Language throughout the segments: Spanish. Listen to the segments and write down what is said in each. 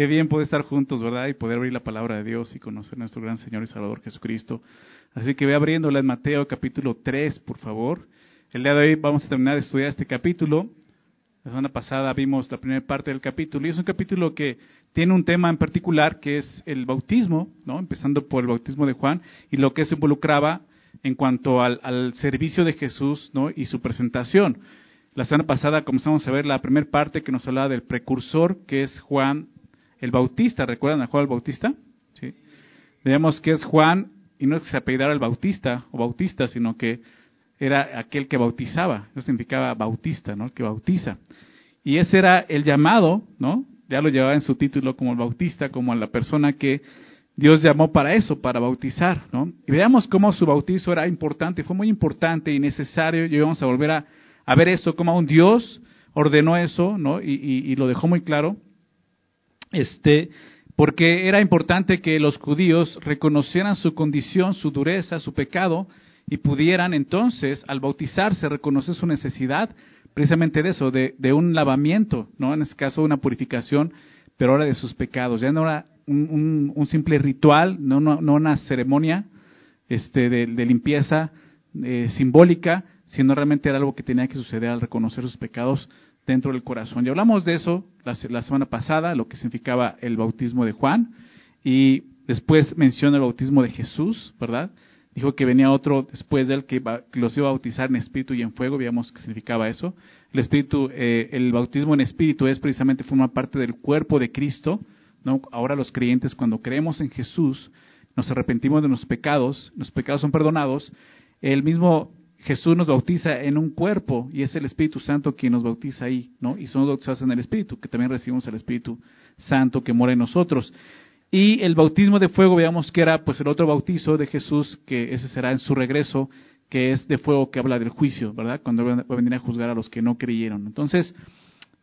Qué bien poder estar juntos, ¿verdad? Y poder abrir la palabra de Dios y conocer a nuestro gran Señor y Salvador Jesucristo. Así que ve abriéndola en Mateo capítulo 3, por favor. El día de hoy vamos a terminar de estudiar este capítulo. La semana pasada vimos la primera parte del capítulo y es un capítulo que tiene un tema en particular que es el bautismo, ¿no? empezando por el bautismo de Juan y lo que se involucraba en cuanto al, al servicio de Jesús ¿no? y su presentación. La semana pasada comenzamos a ver la primera parte que nos hablaba del precursor, que es Juan el Bautista. ¿Recuerdan a Juan el Bautista? Sí. Veamos que es Juan, y no es que se apellidara el Bautista o Bautista, sino que era aquel que bautizaba. Eso significaba Bautista, ¿no? El que bautiza. Y ese era el llamado, ¿no? Ya lo llevaba en su título como el Bautista, como la persona que Dios llamó para eso, para bautizar, ¿no? Y veamos cómo su bautizo era importante, fue muy importante y necesario, y vamos a volver a a ver esto, como un Dios ordenó eso, ¿no? Y, lo dejó muy claro, este, porque era importante que los judíos reconocieran su condición, su dureza, su pecado, y pudieran entonces, al bautizarse, reconocer su necesidad precisamente de eso, de, un lavamiento, ¿no? En este caso, una purificación, pero ahora de sus pecados. Ya no era un, simple ritual, no, una ceremonia este, de, limpieza eh, simbólica, sino realmente era algo que tenía que suceder al reconocer sus pecados dentro del corazón. Y hablamos de eso la, semana pasada, lo que significaba el bautismo de Juan, y después menciona el bautismo de Jesús, ¿verdad? Dijo que venía otro después de él que, los iba a bautizar en espíritu y en fuego, veíamos qué significaba eso. El espíritu, eh, el bautismo en espíritu es precisamente formar parte del cuerpo de Cristo. ¿no? Ahora los creyentes cuando creemos en Jesús, nos arrepentimos de nuestros pecados, los pecados son perdonados, el mismo Jesús nos bautiza en un cuerpo y es el Espíritu Santo quien nos bautiza ahí, ¿no? Y somos bautizados en el Espíritu, que también recibimos el Espíritu Santo que mora en nosotros. Y el bautismo de fuego, veamos que era pues el otro bautizo de Jesús, que ese será en su regreso, que es de fuego que habla del juicio, ¿verdad? Cuando va a venir a juzgar a los que no creyeron. Entonces,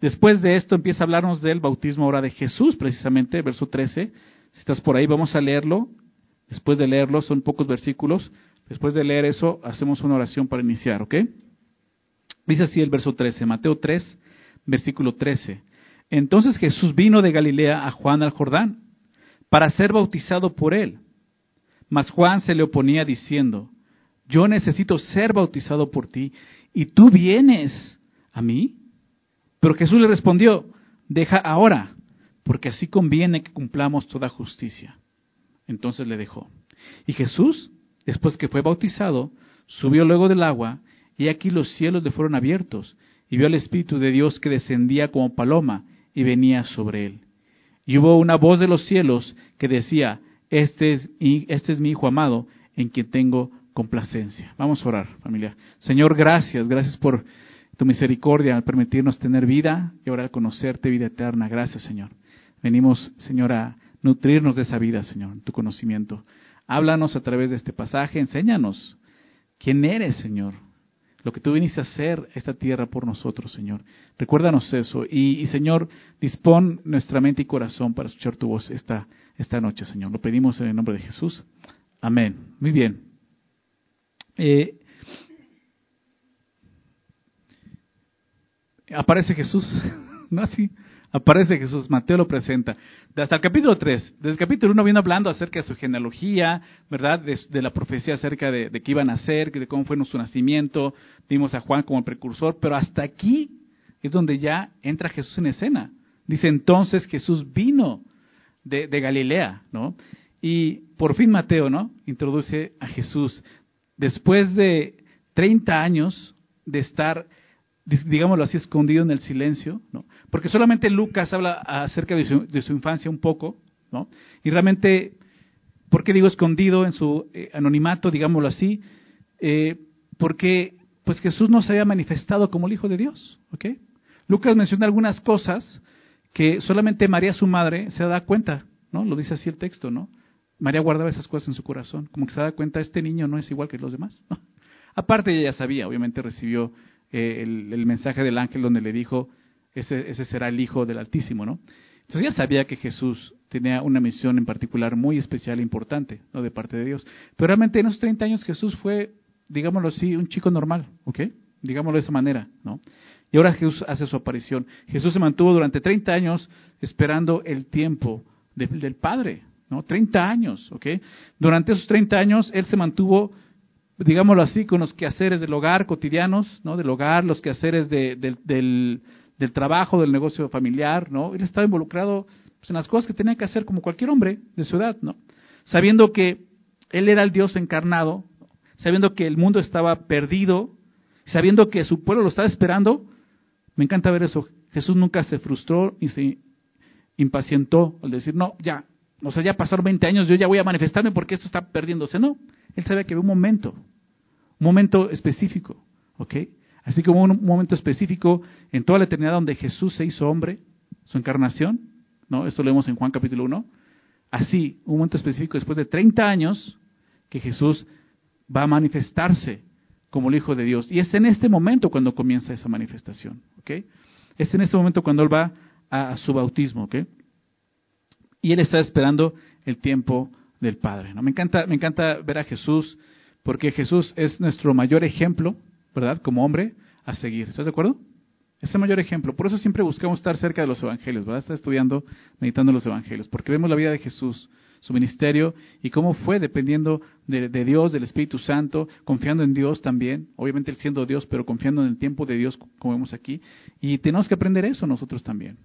después de esto empieza a hablarnos del bautismo ahora de Jesús, precisamente, verso 13. Si estás por ahí, vamos a leerlo. Después de leerlo, son pocos versículos. Después de leer eso, hacemos una oración para iniciar, ¿ok? Dice así el verso 13, Mateo 3, versículo 13. Entonces Jesús vino de Galilea a Juan al Jordán para ser bautizado por él. Mas Juan se le oponía diciendo, yo necesito ser bautizado por ti y tú vienes a mí. Pero Jesús le respondió, deja ahora, porque así conviene que cumplamos toda justicia. Entonces le dejó. Y Jesús Después que fue bautizado, subió luego del agua, y aquí los cielos le fueron abiertos, y vio al Espíritu de Dios que descendía como paloma y venía sobre él. Y hubo una voz de los cielos que decía, este es, este es mi Hijo amado, en quien tengo complacencia. Vamos a orar, familia. Señor, gracias, gracias por tu misericordia al permitirnos tener vida y ahora conocerte vida eterna. Gracias, Señor. Venimos, Señor, a nutrirnos de esa vida, Señor, tu conocimiento. Háblanos a través de este pasaje, enséñanos quién eres, Señor, lo que tú viniste a hacer esta tierra por nosotros, Señor. Recuérdanos eso y, Señor, dispón nuestra mente y corazón para escuchar tu voz esta, esta noche, Señor. Lo pedimos en el nombre de Jesús. Amén. Muy bien. Eh, aparece Jesús, ¿no así? Aparece Jesús, Mateo lo presenta. Hasta el capítulo 3. Desde el capítulo 1 viene hablando acerca de su genealogía, ¿verdad? De, la profecía acerca de, de qué iban a hacer, de cómo fue su nacimiento. Vimos a Juan como el precursor, pero hasta aquí es donde ya entra Jesús en escena. Dice entonces Jesús vino de, de Galilea, ¿no? Y por fin Mateo, ¿no? Introduce a Jesús. Después de 30 años de estar digámoslo así, escondido en el silencio, ¿no? Porque solamente Lucas habla acerca de su, infancia un poco, ¿no? Y realmente, ¿por qué digo escondido en su eh, anonimato, digámoslo así? Eh, porque pues Jesús no se había manifestado como el Hijo de Dios, ¿ok? Lucas menciona algunas cosas que solamente María, su madre, se da cuenta, ¿no? Lo dice así el texto, ¿no? María guardaba esas cosas en su corazón, como que se da cuenta, este niño no es igual que los demás, ¿no? Aparte ella ya sabía, obviamente recibió eh, el, mensaje del ángel donde le dijo, ese, ese será el Hijo del Altísimo, ¿no? Entonces ya sabía que Jesús tenía una misión en particular muy especial e importante, ¿no? De parte de Dios. Pero realmente en esos 30 años Jesús fue, digámoslo así, un chico normal, ¿ok? Digámoslo de esa manera, ¿no? Y ahora Jesús hace su aparición. Jesús se mantuvo durante 30 años esperando el tiempo del Padre, ¿no? 30 años, ¿ok? Durante esos 30 años Él se mantuvo, digámoslo así, con los quehaceres del hogar cotidianos, ¿no? Del hogar, los quehaceres del, del, trabajo, del negocio familiar, ¿no? Él estaba involucrado pues, en las cosas que tenía que hacer como cualquier hombre de su edad, ¿no? Sabiendo que Él era el Dios encarnado, sabiendo que el mundo estaba perdido, sabiendo que su pueblo lo estaba esperando, me encanta ver eso. Jesús nunca se frustró y se impacientó al decir, no, ya, o sea, ya pasaron 20 años, yo ya voy a manifestarme porque esto está perdiéndose. No, él sabía que había un momento, un momento específico, ¿ok? Así como un momento específico en toda la eternidad donde Jesús se hizo hombre, su encarnación, ¿no? Eso lo vemos en Juan capítulo 1. Así, un momento específico después de 30 años que Jesús va a manifestarse como el Hijo de Dios. Y es en este momento cuando comienza esa manifestación. ¿ok? Es en este momento cuando Él va a, su bautismo. ¿ok? Y Él está esperando el tiempo del Padre. ¿no? Me, encanta, me encanta ver a Jesús porque Jesús es nuestro mayor ejemplo, ¿verdad? Como hombre a seguir. ¿Estás de acuerdo? Es el mayor ejemplo. Por eso siempre buscamos estar cerca de los evangelios, ¿verdad? Estar estudiando, meditando los evangelios, porque vemos la vida de Jesús su ministerio y cómo fue dependiendo de, Dios, del Espíritu Santo, confiando en Dios también, obviamente él siendo Dios, pero confiando en el tiempo de Dios, como vemos aquí. Y tenemos que aprender eso nosotros también.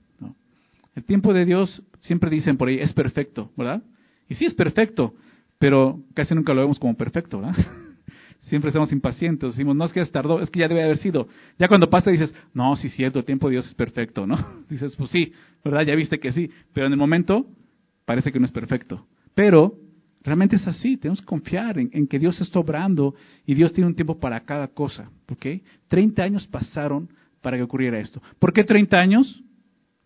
El tiempo de Dios, siempre dicen por ahí, es perfecto, ¿verdad? Y sí es perfecto, pero casi nunca lo vemos como perfecto, ¿verdad? Siempre estamos impacientes, decimos, no es que tardó, es que ya debe haber sido. Ya cuando pasa dices, no, sí es cierto, el tiempo de Dios es perfecto, ¿no? Dices, pues sí, ¿verdad? Ya viste que sí, pero en el momento parece que no es perfecto. Pero realmente es así, tenemos que confiar en, que Dios está obrando y Dios tiene un tiempo para cada cosa. ¿ok? 30 años pasaron para que ocurriera esto. ¿Por qué 30 años?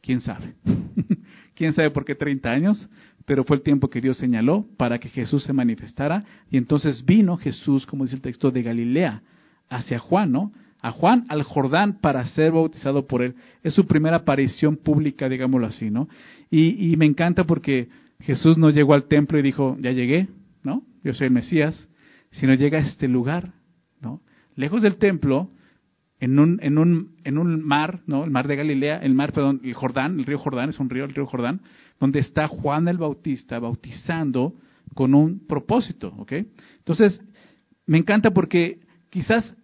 ¿Quién sabe? ¿Quién sabe por qué 30 años? Pero fue el tiempo que Dios señaló para que Jesús se manifestara. Y entonces vino Jesús, como dice el texto, de Galilea hacia Juan, ¿no? A Juan al Jordán para ser bautizado por él. Es su primera aparición pública, digámoslo así, ¿no? Y, me encanta porque Jesús no llegó al templo y dijo, ya llegué, ¿no? Yo soy el Mesías, sino llega a este lugar, ¿no? Lejos del templo, en un, en un, en un mar, ¿no? El mar de Galilea, el mar, perdón, el Jordán, el río Jordán, es un río, el río Jordán, donde está Juan el Bautista bautizando con un propósito, ¿ok? Entonces, me encanta porque quizás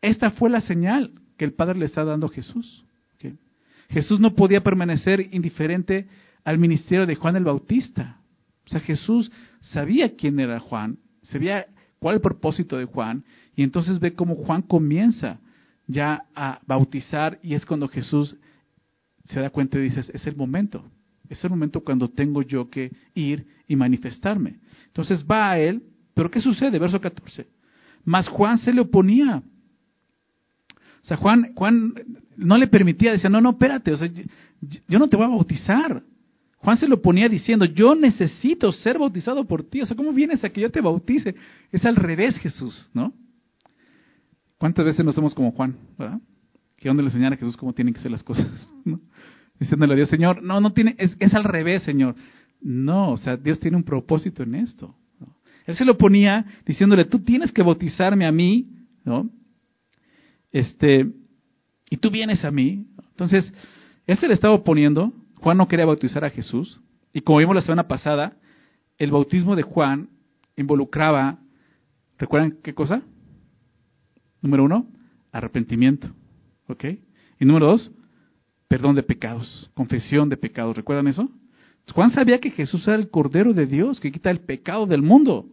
esta fue la señal que el Padre le está dando a Jesús. Jesús no podía permanecer indiferente al ministerio de Juan el Bautista. O sea, Jesús sabía quién era Juan, sabía cuál el propósito de Juan, y entonces ve cómo Juan comienza ya a bautizar, y es cuando Jesús se da cuenta y dice, es el momento, es el momento cuando tengo yo que ir y manifestarme. Entonces va a él, pero ¿qué sucede? Verso 14. Mas Juan se le oponía. O sea, Juan, Juan no le permitía, decía, no, no, espérate, o sea, yo no te voy a bautizar. Juan se lo ponía diciendo, yo necesito ser bautizado por ti. O sea, ¿cómo vienes a que yo te bautice? Es al revés, Jesús, ¿no? ¿Cuántas veces no somos como Juan, verdad? Que donde le enseñar a Jesús cómo tienen que ser las cosas. Diciéndole a Dios, Señor, no, no tiene, es, es al revés, Señor. No, o sea, Dios tiene un propósito en esto. Él se lo ponía diciéndole, tú tienes que bautizarme a mí, ¿no? Este, y tú vienes a mí. Entonces, él se le estaba oponiendo Juan no quería bautizar a Jesús. Y como vimos la semana pasada, el bautismo de Juan involucraba, ¿recuerdan qué cosa? Número uno, arrepentimiento. ¿Ok? Y número dos, perdón de pecados, confesión de pecados. ¿Recuerdan eso? Juan sabía que Jesús era el Cordero de Dios, que quita el pecado del mundo.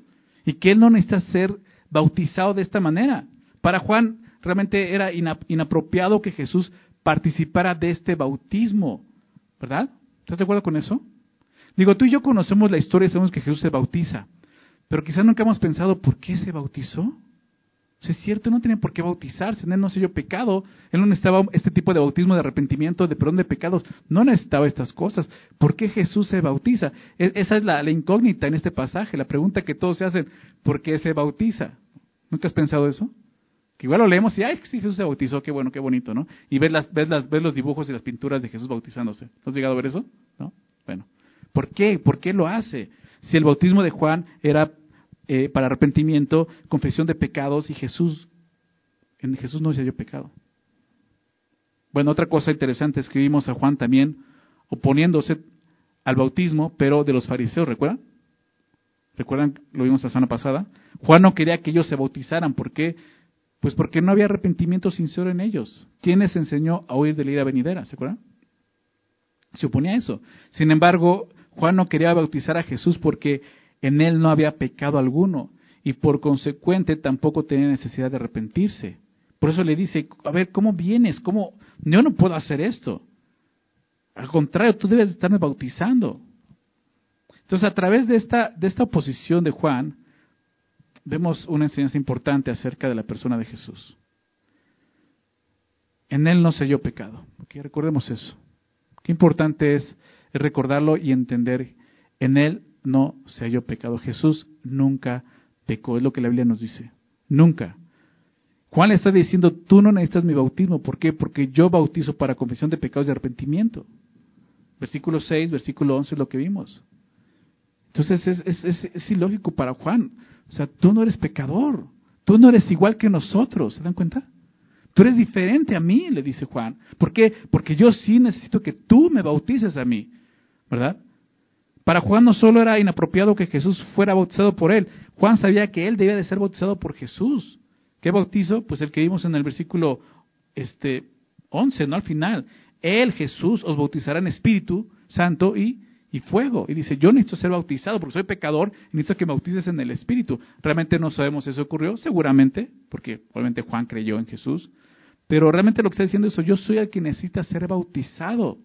Y que él no necesita ser bautizado de esta manera. Para Juan realmente era inapropiado que Jesús participara de este bautismo. ¿Verdad? ¿Estás de acuerdo con eso? Digo, tú y yo conocemos la historia y sabemos que Jesús se bautiza, pero quizás nunca hemos pensado por qué se bautizó. Es cierto, no tenía por qué bautizarse, él no se dio pecado, él no necesitaba este tipo de bautismo de arrepentimiento, de perdón de pecados, no necesitaba estas cosas. ¿Por qué Jesús se bautiza? E, esa es la, incógnita en este pasaje, la pregunta que todos se hacen, ¿por qué se bautiza? ¿Nunca has pensado eso? igual lo leemos y, ay, sí, Jesús se bautizó, qué bueno, qué bonito, ¿no? Y ves, las, ves, las, ves los dibujos y las pinturas de Jesús bautizándose. has llegado a ver eso? ¿No? Bueno. ¿Por qué? ¿Por qué lo hace? Si el bautismo de Juan era eh, para arrepentimiento, confesión de pecados y Jesús, en Jesús no se halló pecado. bueno, otra cosa interesante es que vimos a Juan también oponiéndose al bautismo, pero de los fariseos, ¿recuerdan? ¿Recuerdan? Lo vimos la semana pasada. Juan no quería que ellos se bautizaran. ¿Por qué? Pues porque no había arrepentimiento sincero en ellos. ¿Quién les enseñó a huir de la ira venidera? ¿Se acuerdan? Se oponía a eso. Sin embargo, Juan no quería bautizar a Jesús porque en él no había pecado alguno y por consecuente tampoco tenía necesidad de arrepentirse. Por eso le dice, a ver, ¿cómo vienes? ¿Cómo? Yo no puedo hacer esto. Al contrario, tú debes estarme bautizando. Entonces, a través de esta, de esta oposición de Juan, vemos una enseñanza importante acerca de la persona de Jesús. En él no se halló pecado. Recordemos eso. Qué importante es recordarlo y entender. En él no se halló pecado. Jesús nunca pecó. Es lo que la Biblia nos dice. Nunca. Juan le está diciendo, tú no necesitas mi bautismo. ¿Por qué? Porque yo bautizo para confesión de pecados y arrepentimiento. Versículo 6, versículo 11 es lo que vimos. Entonces es, es, es, ilógico para Juan. O sea, tú no eres pecador. Tú no eres igual que nosotros. ¿Se dan cuenta? Tú eres diferente a mí, le dice Juan. ¿Por qué? Porque yo sí necesito que tú me bautices a mí. ¿Verdad? Para Juan no solo era inapropiado que Jesús fuera bautizado por él. Juan sabía que él debía de ser bautizado por Jesús. ¿Qué bautizo? Pues el que vimos en el versículo este, 11, ¿no? Al final. Él, Jesús, os bautizará en Espíritu Santo y, fuego. Y dice, yo necesito ser bautizado porque soy pecador necesito que me bautices en el Espíritu. Realmente no sabemos si eso ocurrió, seguramente, porque obviamente Juan creyó en Jesús. Pero realmente lo que está diciendo es, yo soy el que necesita ser bautizado.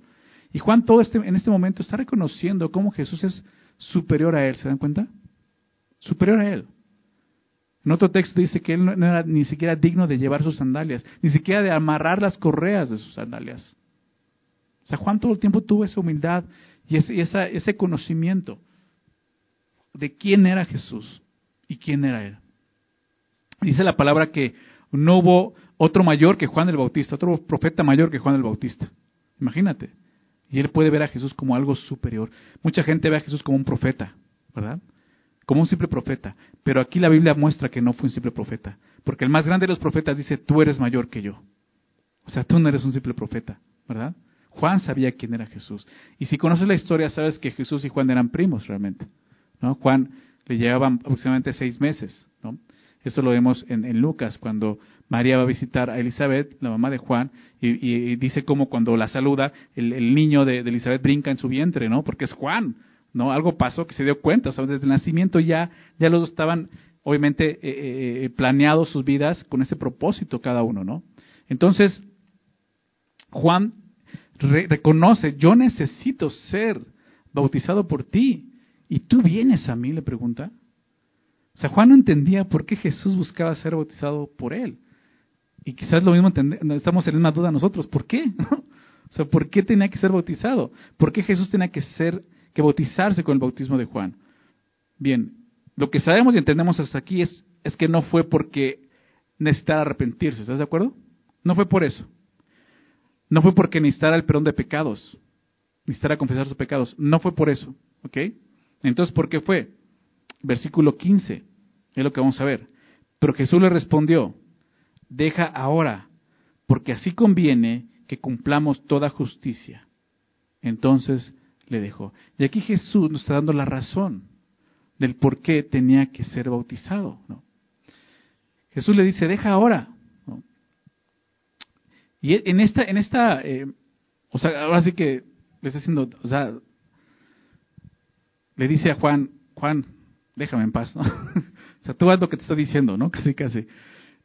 Y Juan todo este, en este momento está reconociendo cómo Jesús es superior a él. ¿Se dan cuenta? Superior a él. En otro texto dice que él no era ni siquiera digno de llevar sus sandalias, ni siquiera de amarrar las correas de sus sandalias. O sea, Juan todo el tiempo tuvo esa humildad y ese, ese conocimiento de quién era Jesús y quién era él. Dice la palabra que no hubo otro mayor que Juan el Bautista, otro profeta mayor que Juan el Bautista. Imagínate. Y él puede ver a Jesús como algo superior. Mucha gente ve a Jesús como un profeta, ¿verdad? como un simple profeta. Pero aquí la Biblia muestra que no fue un simple profeta. Porque el más grande de los profetas dice, tú eres mayor que yo. O sea, tú no eres un simple profeta, ¿verdad? Juan sabía quién era Jesús. Y si conoces la historia, sabes que Jesús y Juan eran primos realmente. ¿no? Juan le llevaban aproximadamente seis meses. ¿no? Eso lo vemos en, Lucas, cuando María va a visitar a Elizabeth, la mamá de Juan, y, dice como cuando la saluda, el, niño de, de, Elizabeth brinca en su vientre, ¿no? Porque es Juan. ¿no? Algo pasó que se dio cuenta, desde el nacimiento ya, ya los dos estaban, obviamente, eh, eh, eh, planeados sus vidas con ese propósito cada uno, ¿no? Entonces, Juan reconoce, yo necesito ser bautizado por ti, y tú vienes a mí, le pregunta. O sea, Juan no entendía por qué Jesús buscaba ser bautizado por él. Y quizás lo mismo estamos en una duda nosotros, ¿por qué? O sea, ¿por qué tenía que ser bautizado? ¿Por qué Jesús tenía que ser que bautizarse con el bautismo de Juan. Bien, lo que sabemos y entendemos hasta aquí es, es que no fue porque necesitara arrepentirse, ¿estás de acuerdo? No fue por eso. No fue porque necesitara el perdón de pecados, necesitara confesar sus pecados. No fue por eso, ¿ok? Entonces, ¿por qué fue? Versículo 15, es lo que vamos a ver. Pero Jesús le respondió, deja ahora, porque así conviene que cumplamos toda justicia. Entonces le dejó. Y aquí Jesús nos está dando la razón del por qué tenía que ser bautizado. ¿no? Jesús le dice, deja ahora. Y en esta, en esta eh, o sea, ahora sí que le está haciendo, o sea, le dice a Juan, Juan, déjame en paz, ¿no? o sea, tú haz lo que te está diciendo, ¿no? Casi, casi.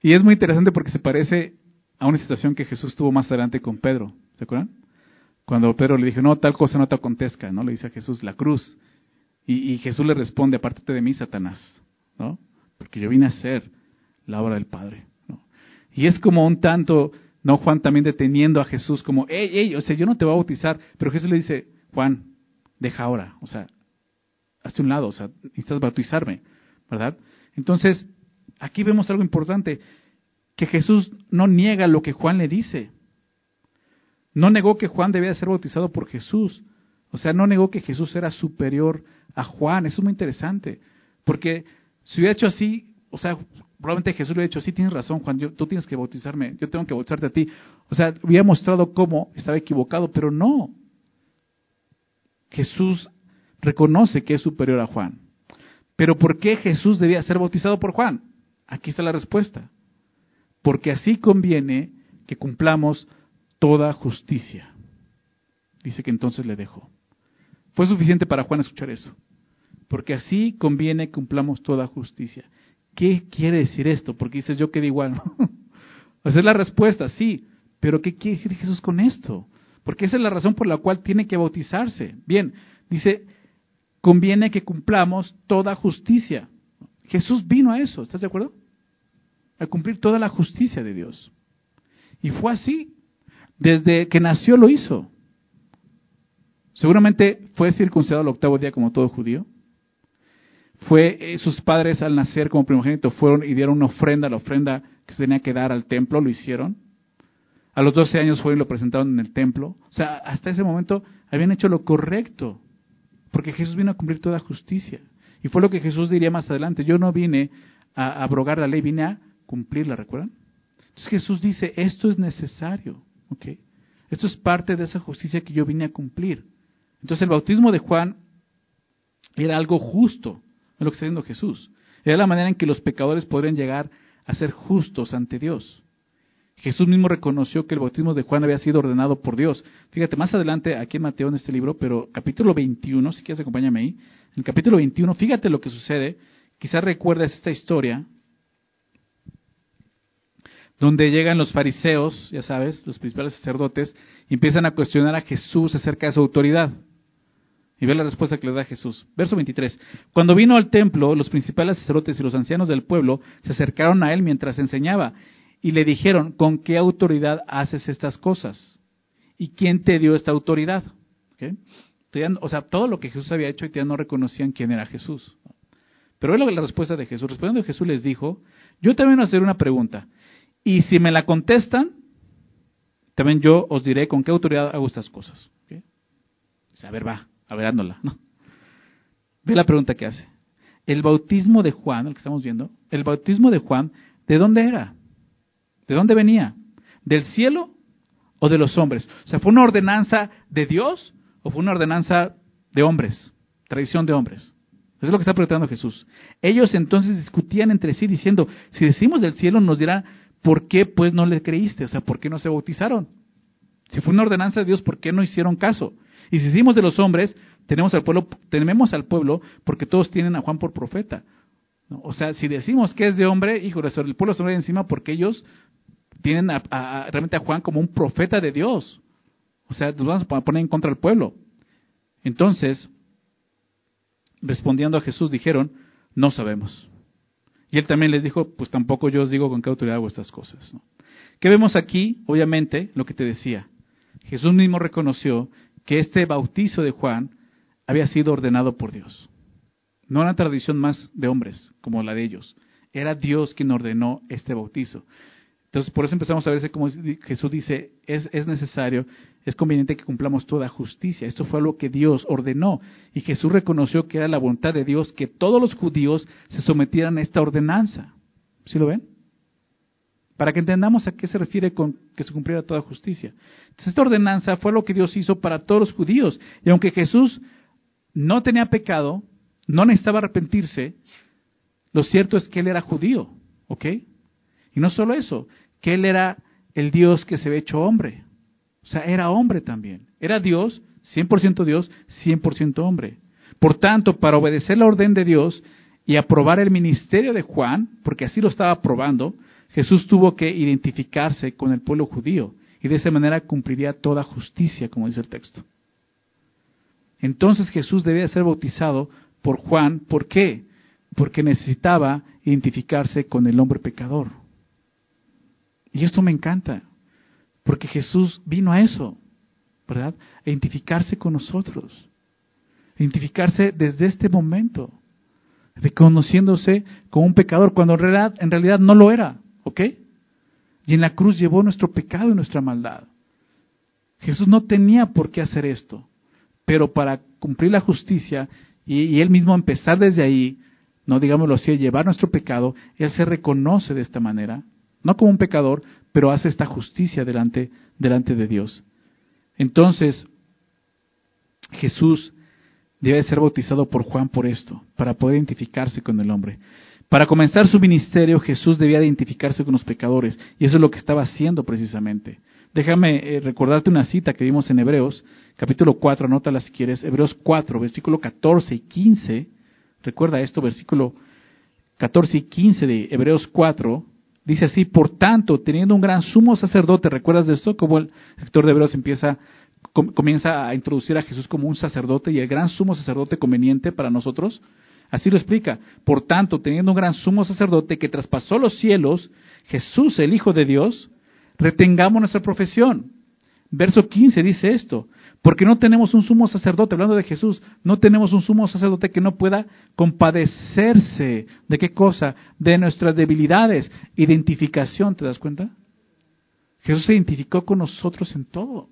Y es muy interesante porque se parece a una situación que Jesús tuvo más adelante con Pedro, ¿se acuerdan? Cuando Pedro le dijo, no, tal cosa no te acontezca, ¿no? Le dice a Jesús, la cruz. Y, Jesús le responde, apártate de mí, Satanás, ¿no? Porque yo vine a hacer la obra del Padre, ¿no? Y es como un tanto, ¿no? Juan también deteniendo a Jesús como, hey, hey, o sea, yo no te voy a bautizar. Pero Jesús le dice, Juan, deja ahora, o sea, hazte un lado, o sea, necesitas bautizarme, ¿verdad? Entonces, aquí vemos algo importante, que Jesús no niega lo que Juan le dice. No negó que Juan debía ser bautizado por Jesús. O sea, no negó que Jesús era superior a Juan. Eso es muy interesante. Porque si hubiera hecho así, o sea, probablemente Jesús ha dicho, sí, tienes razón, Juan, tú tienes que bautizarme, yo tengo que bautizarte a ti. O sea, había mostrado cómo estaba equivocado, pero no. Jesús reconoce que es superior a Juan. Pero ¿por qué Jesús debía ser bautizado por Juan? Aquí está la respuesta. Porque así conviene que cumplamos toda justicia. Dice que entonces le dejó. Fue suficiente para Juan escuchar eso. Porque así conviene que cumplamos toda justicia. ¿Qué quiere decir esto? Porque dices, yo quedé igual. Esa es la respuesta, sí. Pero ¿qué quiere decir Jesús con esto? Porque esa es la razón por la cual tiene que bautizarse. Bien, dice, conviene que cumplamos toda justicia. Jesús vino a eso, ¿estás de acuerdo? A cumplir toda la justicia de Dios. Y fue así. Desde que nació lo hizo. Seguramente fue circuncidado al octavo día como todo judío. Fue eh, sus padres al nacer como primogénito fueron y dieron una ofrenda, la ofrenda que se tenía que dar al templo, lo hicieron. A los 12 años fueron y lo presentaron en el templo. O sea, hasta ese momento habían hecho lo correcto, porque Jesús vino a cumplir toda justicia. Y fue lo que Jesús diría más adelante. Yo no vine a abrogar la ley, vine a cumplirla, ¿recuerdan? Entonces Jesús dice, esto es necesario, ¿ok? Esto es parte de esa justicia que yo vine a cumplir. Entonces el bautismo de Juan era algo justo, es lo que está diciendo Jesús. Era la manera en que los pecadores podrían llegar a ser justos ante Dios. Jesús mismo reconoció que el bautismo de Juan había sido ordenado por Dios. Fíjate, más adelante, aquí en Mateo, en este libro, pero capítulo 21, si quieres acompáñame ahí, en el capítulo 21, fíjate lo que sucede. Quizás recuerdas esta historia, donde llegan los fariseos, ya sabes, los principales sacerdotes, y empiezan a cuestionar a Jesús acerca de su autoridad. Y ve la respuesta que le da Jesús. Verso 23. Cuando vino al templo, los principales sacerdotes y los ancianos del pueblo se acercaron a él mientras enseñaba y le dijeron, ¿con qué autoridad haces estas cosas? ¿Y quién te dio esta autoridad? O sea, todo lo que Jesús había hecho y ya no reconocían quién era Jesús. Pero es la respuesta de Jesús. Respondiendo Jesús les dijo, yo también voy a hacer una pregunta. Y si me la contestan, también yo os diré con qué autoridad hago estas cosas. a ver, va, a ver, ¿no? Ve la pregunta que hace. El bautismo de Juan, el que estamos viendo, el bautismo de Juan, ¿de dónde era? ¿De dónde venía? ¿Del cielo o de los hombres? O sea, ¿fue una ordenanza de Dios o fue una ordenanza de hombres? Tradición de hombres. Eso es lo que está preguntando Jesús. Ellos entonces discutían entre sí diciendo, si decimos del cielo nos dirá, ¿por qué pues no le creíste? O sea, ¿por qué no se bautizaron? Si fue una ordenanza de Dios, ¿por qué no hicieron caso? Y si decimos de los hombres, tenemos al pueblo, tenemos al pueblo porque todos tienen a Juan por profeta. O sea, si decimos que es de hombre, hijo, el pueblo se encima porque ellos tienen realmente a Juan como un profeta de Dios. O sea, nos vamos a poner en contra del pueblo. Entonces, respondiendo a Jesús, dijeron, no sabemos. Y él también les dijo, pues tampoco yo os digo con qué autoridad hago estas cosas. ¿Qué vemos aquí? Obviamente, lo que te decía. Jesús mismo reconoció que este bautizo de Juan había sido ordenado por Dios. No era una tradición más de hombres como la de ellos. Era Dios quien ordenó este bautizo. Entonces, por eso empezamos a ver cómo Jesús dice, es, es necesario, es conveniente que cumplamos toda justicia. Esto fue lo que Dios ordenó. Y Jesús reconoció que era la voluntad de Dios que todos los judíos se sometieran a esta ordenanza. ¿Sí lo ven? Para que entendamos a qué se refiere con que se cumpliera toda justicia. Entonces, esta ordenanza fue lo que Dios hizo para todos los judíos. Y aunque Jesús no tenía pecado, no necesitaba arrepentirse, lo cierto es que él era judío. ¿Ok? Y no solo eso, que Él era el Dios que se ve hecho hombre. O sea, era hombre también. Era Dios, 100% Dios, 100% hombre. Por tanto, para obedecer la orden de Dios y aprobar el ministerio de Juan, porque así lo estaba aprobando, Jesús tuvo que identificarse con el pueblo judío y de esa manera cumpliría toda justicia, como dice el texto. Entonces Jesús debía ser bautizado por Juan. ¿Por qué? Porque necesitaba identificarse con el hombre pecador. Y esto me encanta, porque Jesús vino a eso, ¿verdad? A identificarse con nosotros, identificarse desde este momento, reconociéndose como un pecador cuando en realidad, en realidad no lo era, ¿ok? Y en la cruz llevó nuestro pecado y nuestra maldad. Jesús no tenía por qué hacer esto, pero para cumplir la justicia y, y él mismo empezar desde ahí, no digámoslo así, llevar nuestro pecado, Él se reconoce de esta manera, no como un pecador, pero hace esta justicia delante, delante de Dios. Entonces, Jesús debe ser bautizado por Juan por esto, para poder identificarse con el hombre. Para comenzar su ministerio, Jesús debía identificarse con los pecadores, y eso es lo que estaba haciendo precisamente. Déjame eh, recordarte una cita que vimos en Hebreos, capítulo 4, anótala si quieres, Hebreos 4, versículo 14 y 15. Recuerda esto, versículo 14 y 15 de Hebreos 4. Dice así, por tanto, teniendo un gran sumo sacerdote, ¿recuerdas de esto? Como el sector de Hebreos empieza, comienza a introducir a Jesús como un sacerdote y el gran sumo sacerdote conveniente para nosotros. Así lo explica. Por tanto, teniendo un gran sumo sacerdote que traspasó los cielos, Jesús, el Hijo de Dios, retengamos nuestra profesión. Verso 15 dice esto, porque no tenemos un sumo sacerdote, hablando de Jesús, no tenemos un sumo sacerdote que no pueda compadecerse de qué cosa, de nuestras debilidades, identificación, ¿te das cuenta? Jesús se identificó con nosotros en todo.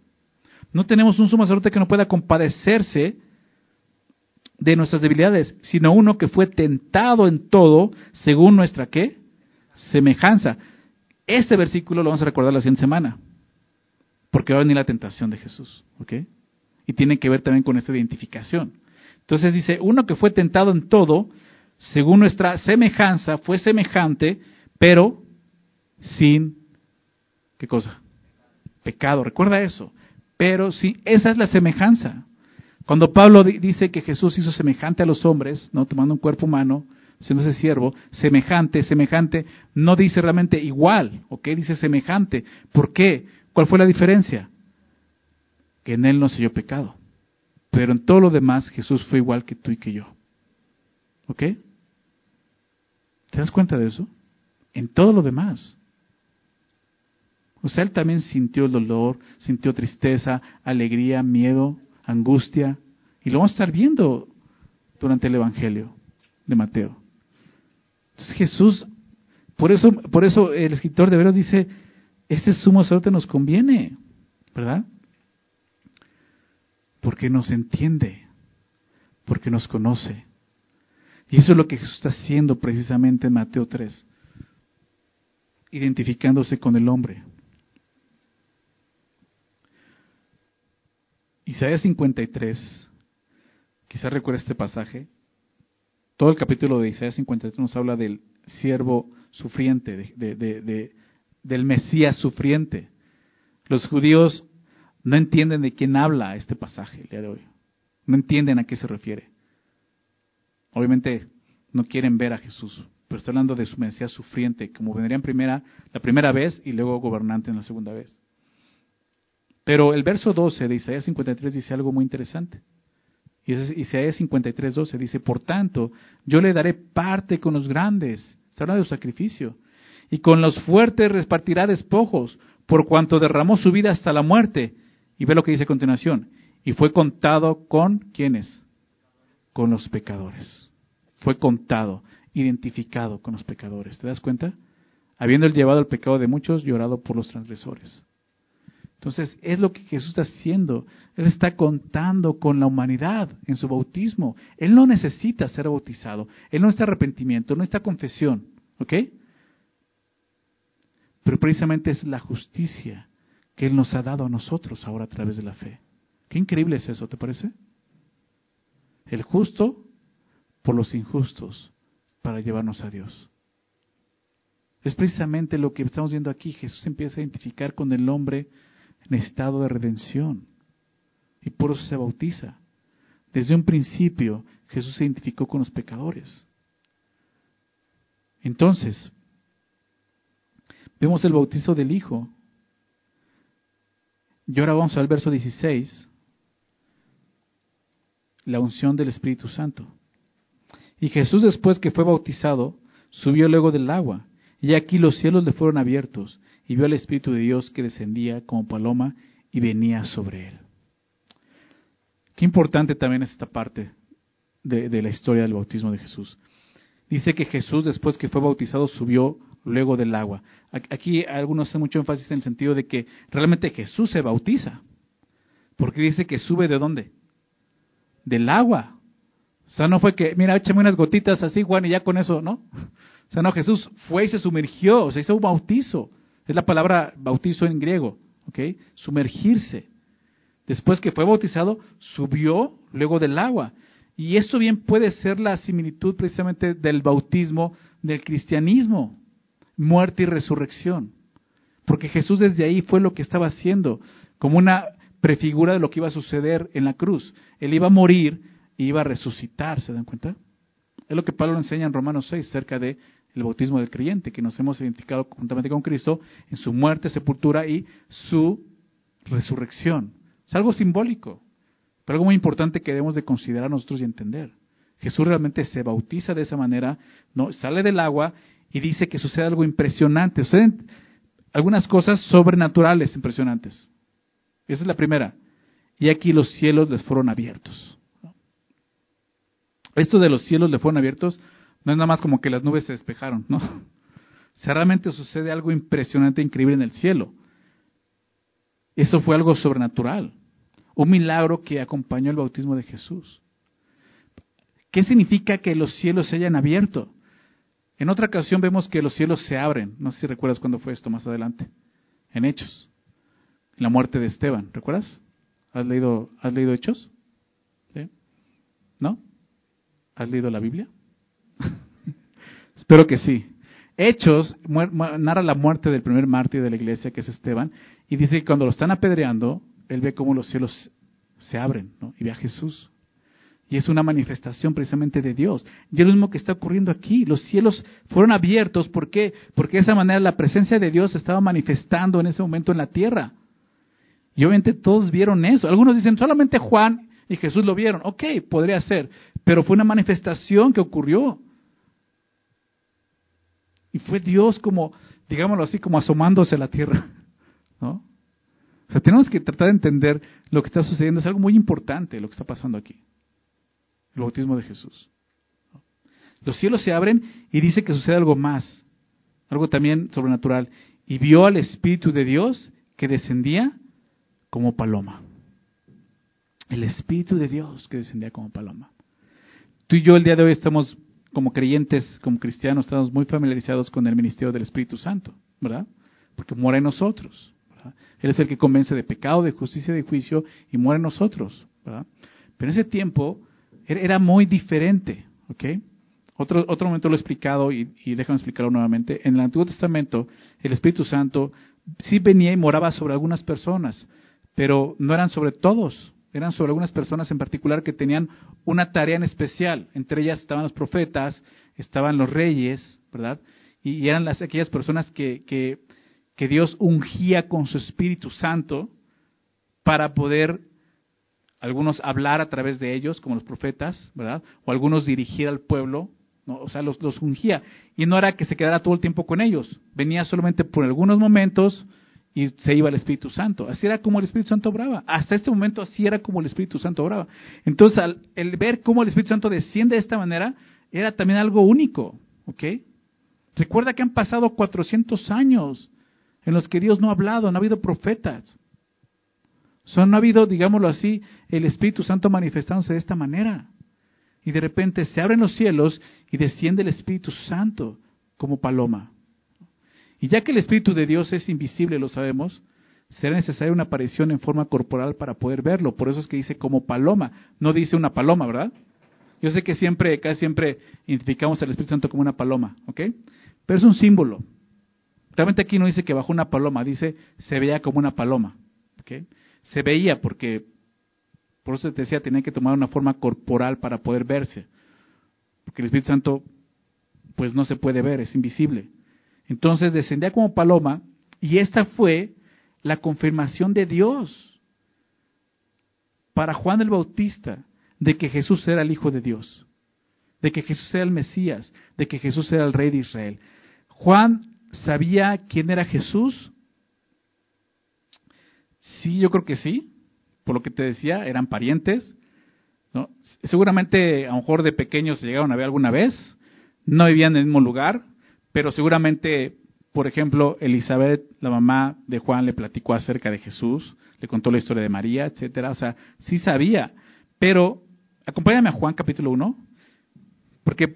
No tenemos un sumo sacerdote que no pueda compadecerse de nuestras debilidades, sino uno que fue tentado en todo según nuestra qué? Semejanza. Este versículo lo vamos a recordar la siguiente semana, porque va a venir la tentación de Jesús, ¿ok? Y tiene que ver también con esta identificación. Entonces dice, uno que fue tentado en todo, según nuestra semejanza, fue semejante, pero sin, ¿qué cosa? Pecado, recuerda eso. Pero sí, esa es la semejanza. Cuando Pablo dice que Jesús hizo semejante a los hombres, no tomando un cuerpo humano, ese siervo, semejante, semejante, no dice realmente igual, ¿ok? Dice semejante. ¿Por qué? ¿Cuál fue la diferencia? Que en él no se dio pecado. Pero en todo lo demás Jesús fue igual que tú y que yo. ¿Ok? ¿Te das cuenta de eso? En todo lo demás. O sea, él también sintió el dolor, sintió tristeza, alegría, miedo, angustia. Y lo vamos a estar viendo durante el Evangelio de Mateo. Jesús, por eso, por eso el escritor de Hebreos dice, este sumo sacerdote nos conviene, ¿verdad? Porque nos entiende, porque nos conoce. Y eso es lo que Jesús está haciendo precisamente en Mateo 3, identificándose con el hombre. Isaías 53, quizás recuerda este pasaje, todo el capítulo de Isaías 53 nos habla del siervo sufriente, de, del Mesías sufriente. Los judíos no entienden de quién habla este pasaje el día de hoy. No entienden a qué se refiere. Obviamente no quieren ver a Jesús, pero está hablando de su Mesías sufriente, como vendría en primera, la primera vez y luego gobernante en la segunda vez. Pero el verso 12 de Isaías 53 dice algo muy interesante. Isaías 53, 12 dice, por tanto, yo le daré parte con los grandes, está hablando de sacrificio, y con los fuertes repartirá despojos, por cuanto derramó su vida hasta la muerte. Y ve lo que dice a continuación, y fue contado con quiénes? Con los pecadores. Fue contado, identificado con los pecadores. ¿Te das cuenta? Habiendo él llevado el pecado de muchos, llorado por los transgresores. Entonces, es lo que Jesús está haciendo. Él está contando con la humanidad en su bautismo. Él no necesita ser bautizado. Él no está arrepentimiento, no está confesión. ¿Ok? Pero precisamente es la justicia que Él nos ha dado a nosotros ahora a través de la fe. Qué increíble es eso, ¿te parece? El justo por los injustos para llevarnos a Dios. Es precisamente lo que estamos viendo aquí. Jesús empieza a identificar con el hombre en estado de redención. Y por eso se bautiza. Desde un principio Jesús se identificó con los pecadores. Entonces, vemos el bautizo del Hijo. Y ahora vamos al verso 16, la unción del Espíritu Santo. Y Jesús después que fue bautizado, subió luego del agua, y aquí los cielos le fueron abiertos, y vio al Espíritu de Dios que descendía como paloma y venía sobre él. Qué importante también es esta parte de, la historia del bautismo de Jesús. Dice que Jesús, después que fue bautizado, subió luego del agua. Aquí algunos hacen mucho énfasis en el sentido de que realmente Jesús se bautiza. Porque dice que sube de dónde? Del agua. O sea, no fue que, mira, échame unas gotitas así, Juan, y ya con eso, ¿no? O sea, no, Jesús fue y se sumergió, o sea, hizo un bautizo. Es la palabra bautizo en griego, ¿ok? Sumergirse. Después que fue bautizado, subió luego del agua. Y esto bien puede ser la similitud precisamente del bautismo del cristianismo, muerte y resurrección. Porque Jesús desde ahí fue lo que estaba haciendo, como una prefigura de lo que iba a suceder en la cruz. Él iba a morir y iba a resucitar, ¿se dan cuenta? Es lo que Pablo enseña en Romanos 6 cerca de bautismo del creyente, que nos hemos identificado juntamente con Cristo en su muerte, sepultura y su resurrección. Es algo simbólico, pero algo muy importante que debemos de considerar nosotros y entender. Jesús realmente se bautiza de esa manera, no sale del agua y dice que sucede algo impresionante. Suceden algunas cosas sobrenaturales impresionantes. Esa es la primera. Y aquí los cielos les fueron abiertos. Esto de los cielos le fueron abiertos no es nada más como que las nubes se despejaron, ¿no? O realmente sucede algo impresionante, increíble en el cielo. Eso fue algo sobrenatural, un milagro que acompañó el bautismo de Jesús. ¿Qué significa que los cielos se hayan abierto? En otra ocasión vemos que los cielos se abren. No sé si recuerdas cuándo fue esto más adelante. En Hechos. La muerte de Esteban. ¿Recuerdas? ¿Has leído, has leído Hechos? ¿Sí? ¿No? ¿Has leído la Biblia? Espero que sí. Hechos narra la muerte del primer mártir de la iglesia, que es Esteban, y dice que cuando lo están apedreando, él ve cómo los cielos se abren ¿no? y ve a Jesús. Y es una manifestación precisamente de Dios. Y es lo mismo que está ocurriendo aquí. Los cielos fueron abiertos. ¿Por qué? Porque de esa manera la presencia de Dios estaba manifestando en ese momento en la tierra. Y obviamente todos vieron eso. Algunos dicen, solamente Juan y Jesús lo vieron. Ok, podría ser. Pero fue una manifestación que ocurrió. Y fue Dios como, digámoslo así, como asomándose a la tierra. ¿No? O sea, tenemos que tratar de entender lo que está sucediendo. Es algo muy importante lo que está pasando aquí el bautismo de Jesús. Los cielos se abren y dice que sucede algo más, algo también sobrenatural. Y vio al Espíritu de Dios que descendía como paloma. El Espíritu de Dios que descendía como paloma. Tú y yo el día de hoy estamos como creyentes, como cristianos, estamos muy familiarizados con el ministerio del Espíritu Santo, ¿verdad? Porque muere en nosotros. Él es el que convence de pecado, de justicia de juicio y muere en nosotros, ¿verdad? Pero en ese tiempo era muy diferente, ¿ok? Otro, otro momento lo he explicado y, y déjame explicarlo nuevamente. En el Antiguo Testamento, el Espíritu Santo sí venía y moraba sobre algunas personas, pero no eran sobre todos, eran sobre algunas personas en particular que tenían una tarea en especial. Entre ellas estaban los profetas, estaban los reyes, ¿verdad? Y, eran las, aquellas personas que, que, que Dios ungía con su Espíritu Santo para poder algunos hablar a través de ellos, como los profetas, ¿verdad? O algunos dirigir al pueblo, ¿no? o sea, los, los ungía. Y no era que se quedara todo el tiempo con ellos, venía solamente por algunos momentos y se iba el Espíritu Santo. Así era como el Espíritu Santo obraba. Hasta este momento así era como el Espíritu Santo obraba. Entonces, al, el ver cómo el Espíritu Santo desciende de esta manera, era también algo único, ¿ok? Recuerda que han pasado 400 años en los que Dios no ha hablado, no ha habido profetas. So, no ha habido, digámoslo así, el Espíritu Santo manifestándose de esta manera. Y de repente se abren los cielos y desciende el Espíritu Santo como paloma. Y ya que el Espíritu de Dios es invisible, lo sabemos, será necesaria una aparición en forma corporal para poder verlo. Por eso es que dice como paloma, no dice una paloma, ¿verdad? Yo sé que siempre, casi siempre identificamos al Espíritu Santo como una paloma, ¿ok? Pero es un símbolo. Realmente aquí no dice que bajó una paloma, dice se veía como una paloma, ¿ok? Se veía porque, por eso te decía, tenía que tomar una forma corporal para poder verse. Porque el Espíritu Santo, pues no se puede ver, es invisible. Entonces descendía como paloma y esta fue la confirmación de Dios para Juan el Bautista de que Jesús era el Hijo de Dios, de que Jesús era el Mesías, de que Jesús era el Rey de Israel. Juan sabía quién era Jesús Sí, yo creo que sí. Por lo que te decía, eran parientes. ¿no? Seguramente, a lo mejor de pequeños se llegaron a ver alguna vez. No vivían en el mismo lugar, pero seguramente, por ejemplo, Elizabeth, la mamá de Juan, le platicó acerca de Jesús, le contó la historia de María, etcétera. O sea, sí sabía. Pero Acompáñame a Juan capítulo 1, porque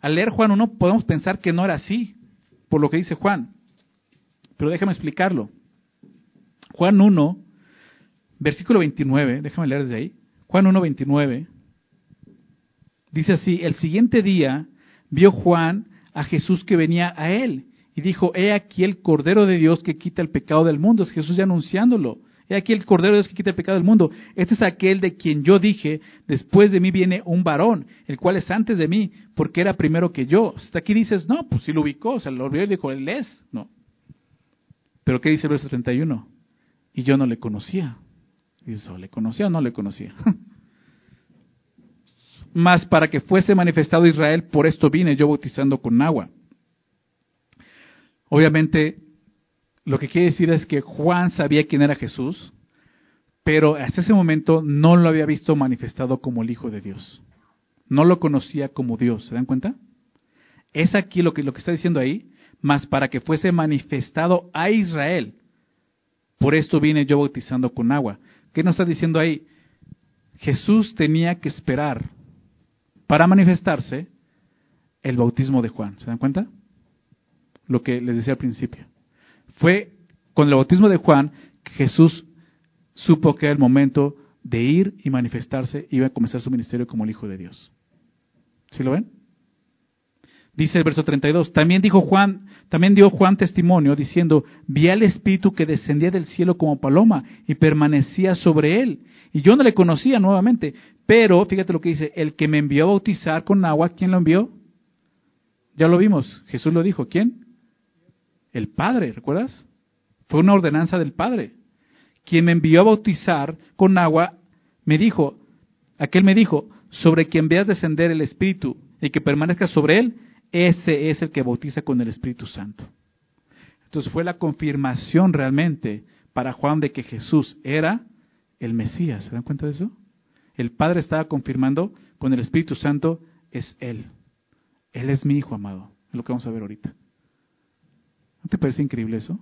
al leer Juan 1 podemos pensar que no era así, por lo que dice Juan. Pero déjame explicarlo. Juan 1, versículo 29, déjame leer desde ahí. Juan 1, 29. Dice así, el siguiente día vio Juan a Jesús que venía a él y dijo, he aquí el Cordero de Dios que quita el pecado del mundo. Es Jesús ya anunciándolo. He aquí el Cordero de Dios que quita el pecado del mundo. Este es aquel de quien yo dije, después de mí viene un varón, el cual es antes de mí, porque era primero que yo. Hasta aquí dices, no, pues si lo ubicó, o sea, lo vio y dijo, él es. No. Pero ¿qué dice el verso 31? Y yo no le conocía. Y dice, ¿le conocía o no le conocía? Mas para que fuese manifestado Israel, por esto vine yo bautizando con agua. Obviamente, lo que quiere decir es que Juan sabía quién era Jesús, pero hasta ese momento no lo había visto manifestado como el Hijo de Dios. No lo conocía como Dios, ¿se dan cuenta? Es aquí lo que, lo que está diciendo ahí, mas para que fuese manifestado a Israel. Por esto vine yo bautizando con agua. ¿Qué nos está diciendo ahí? Jesús tenía que esperar para manifestarse el bautismo de Juan. ¿Se dan cuenta? Lo que les decía al principio. Fue con el bautismo de Juan que Jesús supo que era el momento de ir y manifestarse, iba a comenzar su ministerio como el Hijo de Dios. ¿Sí lo ven? Dice el verso 32, también dijo Juan, también dio Juan testimonio diciendo, vi al Espíritu que descendía del cielo como paloma y permanecía sobre él. Y yo no le conocía nuevamente, pero fíjate lo que dice, el que me envió a bautizar con agua, ¿quién lo envió? Ya lo vimos, Jesús lo dijo, ¿quién? El Padre, ¿recuerdas? Fue una ordenanza del Padre. Quien me envió a bautizar con agua, me dijo, aquel me dijo, sobre quien veas descender el Espíritu y que permanezca sobre él, ese es el que bautiza con el Espíritu Santo. Entonces fue la confirmación realmente para Juan de que Jesús era el Mesías. ¿Se dan cuenta de eso? El Padre estaba confirmando con el Espíritu Santo, es Él. Él es mi Hijo amado. Es lo que vamos a ver ahorita. ¿No te parece increíble eso?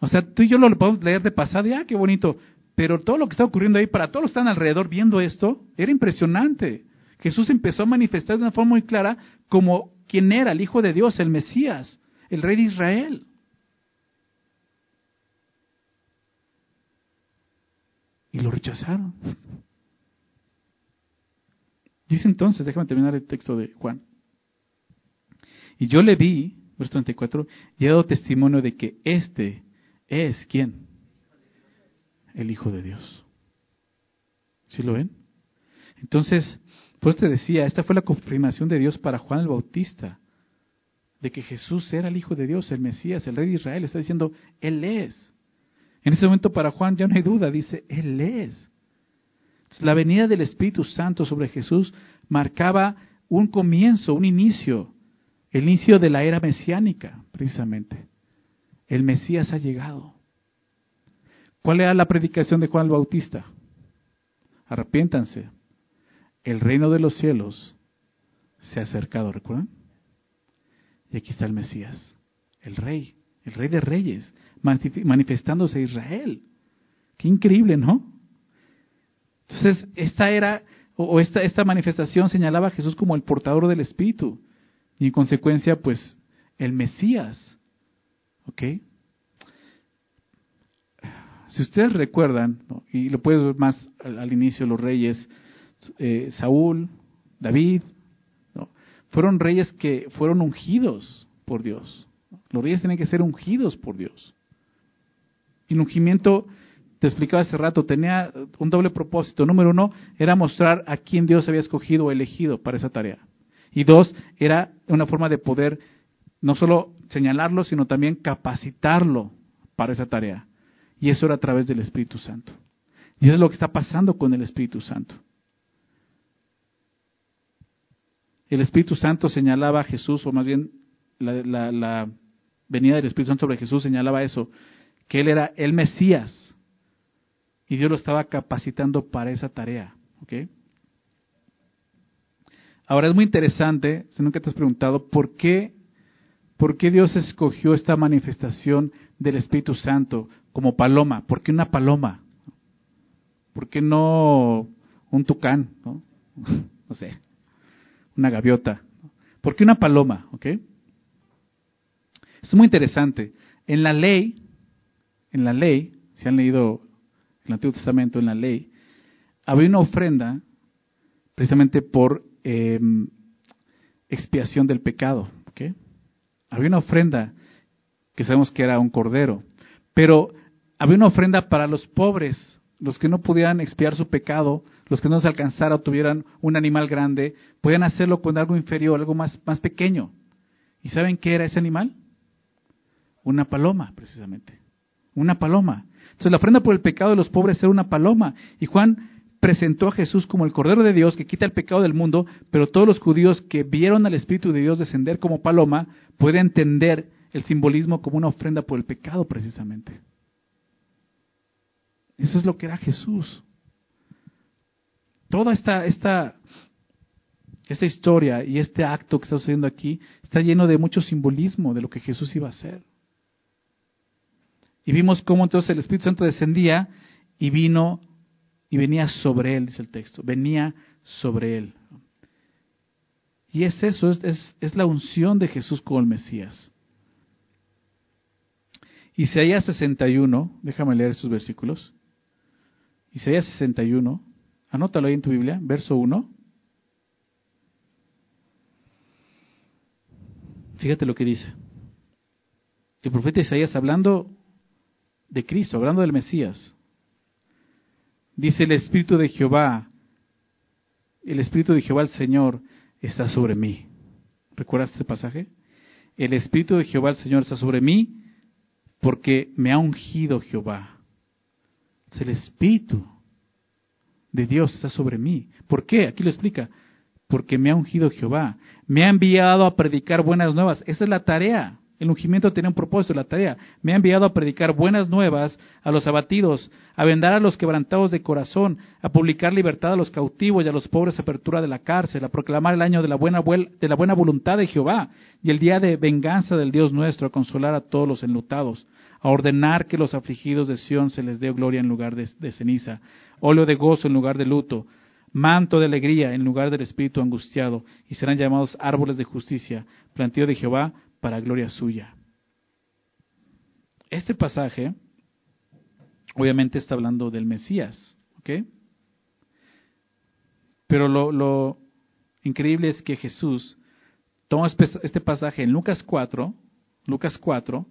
O sea, tú y yo lo podemos leer de pasada y, ah, qué bonito. Pero todo lo que está ocurriendo ahí, para todos los que están alrededor viendo esto, era impresionante. Jesús empezó a manifestar de una forma muy clara como quien era el Hijo de Dios, el Mesías, el Rey de Israel. Y lo rechazaron. Dice entonces, déjame terminar el texto de Juan. Y yo le vi, verso 34, y he dado testimonio de que este es quién? El Hijo de Dios. ¿Sí lo ven? Entonces, pues te decía, esta fue la confirmación de Dios para Juan el Bautista, de que Jesús era el Hijo de Dios, el Mesías, el Rey de Israel. Está diciendo, Él es. En ese momento para Juan ya no hay duda, dice, Él es. la venida del Espíritu Santo sobre Jesús marcaba un comienzo, un inicio, el inicio de la era mesiánica, precisamente. El Mesías ha llegado. ¿Cuál era la predicación de Juan el Bautista? Arrepiéntanse, el reino de los cielos se ha acercado, ¿recuerdan? Y aquí está el Mesías, el rey, el rey de reyes, manifestándose a Israel. Qué increíble, ¿no? Entonces, esta era, o esta, esta manifestación señalaba a Jesús como el portador del Espíritu, y en consecuencia, pues, el Mesías. ¿Ok? Si ustedes recuerdan, y lo puedes ver más al, al inicio, los reyes, eh, Saúl, David, fueron reyes que fueron ungidos por Dios. Los reyes tienen que ser ungidos por Dios. Y el ungimiento, te explicaba hace rato, tenía un doble propósito. Número uno, era mostrar a quién Dios había escogido o elegido para esa tarea. Y dos, era una forma de poder no solo señalarlo, sino también capacitarlo para esa tarea. Y eso era a través del Espíritu Santo. Y eso es lo que está pasando con el Espíritu Santo. El Espíritu Santo señalaba a Jesús, o más bien la, venida del Espíritu Santo sobre Jesús señalaba eso, que Él era el Mesías y Dios lo estaba capacitando para esa tarea. Ahora es muy interesante, si nunca te has preguntado, ¿por qué, ¿por qué Dios escogió esta manifestación del Espíritu Santo como paloma? ¿Por qué una paloma? ¿Por qué no un tucán? ¿no? no sé, una gaviota. ¿Por qué una paloma? ¿Ok? Es muy interesante. En la ley, en la ley, si han leído el Antiguo Testamento, en la ley, había una ofrenda precisamente por em, expiación del pecado. ¿ok? Había una ofrenda que sabemos que era un cordero, pero había una ofrenda para los pobres, los que no pudieran expiar su pecado, los que no se alcanzara o tuvieran un animal grande, podían hacerlo con algo inferior, algo más, más pequeño. ¿Y saben qué era ese animal? Una paloma, precisamente. Una paloma. Entonces la ofrenda por el pecado de los pobres era una paloma. Y Juan presentó a Jesús como el Cordero de Dios que quita el pecado del mundo, pero todos los judíos que vieron al Espíritu de Dios descender como paloma pueden entender el simbolismo como una ofrenda por el pecado precisamente. Eso es lo que era Jesús. Toda esta, esta, esta historia y este acto que está sucediendo aquí está lleno de mucho simbolismo de lo que Jesús iba a hacer. Y vimos cómo entonces el Espíritu Santo descendía y vino y venía sobre él, dice el texto, venía sobre él. Y es eso, es, es, la unción de Jesús como el Mesías. Isaías 61, déjame leer esos versículos. Isaías 61, anótalo ahí en tu Biblia, verso 1. Fíjate lo que dice. El profeta Isaías hablando de Cristo, hablando del Mesías. Dice el Espíritu de Jehová, el Espíritu de Jehová el Señor está sobre mí. ¿Recuerdas ese pasaje? El Espíritu de Jehová el Señor está sobre mí porque me ha ungido Jehová. El Espíritu de Dios está sobre mí. ¿Por qué? Aquí lo explica. Porque me ha ungido Jehová. Me ha enviado a predicar buenas nuevas. Esa es la tarea. El ungimiento tiene un propósito, la tarea. Me ha enviado a predicar buenas nuevas a los abatidos, a vendar a los quebrantados de corazón, a publicar libertad a los cautivos y a los pobres apertura de la cárcel, a proclamar el año de la buena, de la buena voluntad de Jehová y el día de venganza del Dios nuestro, a consolar a todos los enlutados, a ordenar que los afligidos de Sión se les dé gloria en lugar de, de ceniza, óleo de gozo en lugar de luto, manto de alegría en lugar del espíritu angustiado, y serán llamados árboles de justicia, plantío de Jehová para gloria suya. Este pasaje obviamente está hablando del Mesías, ¿ok? Pero lo, increíble es que Jesús toma este, este pasaje en Lucas 4, Lucas 4,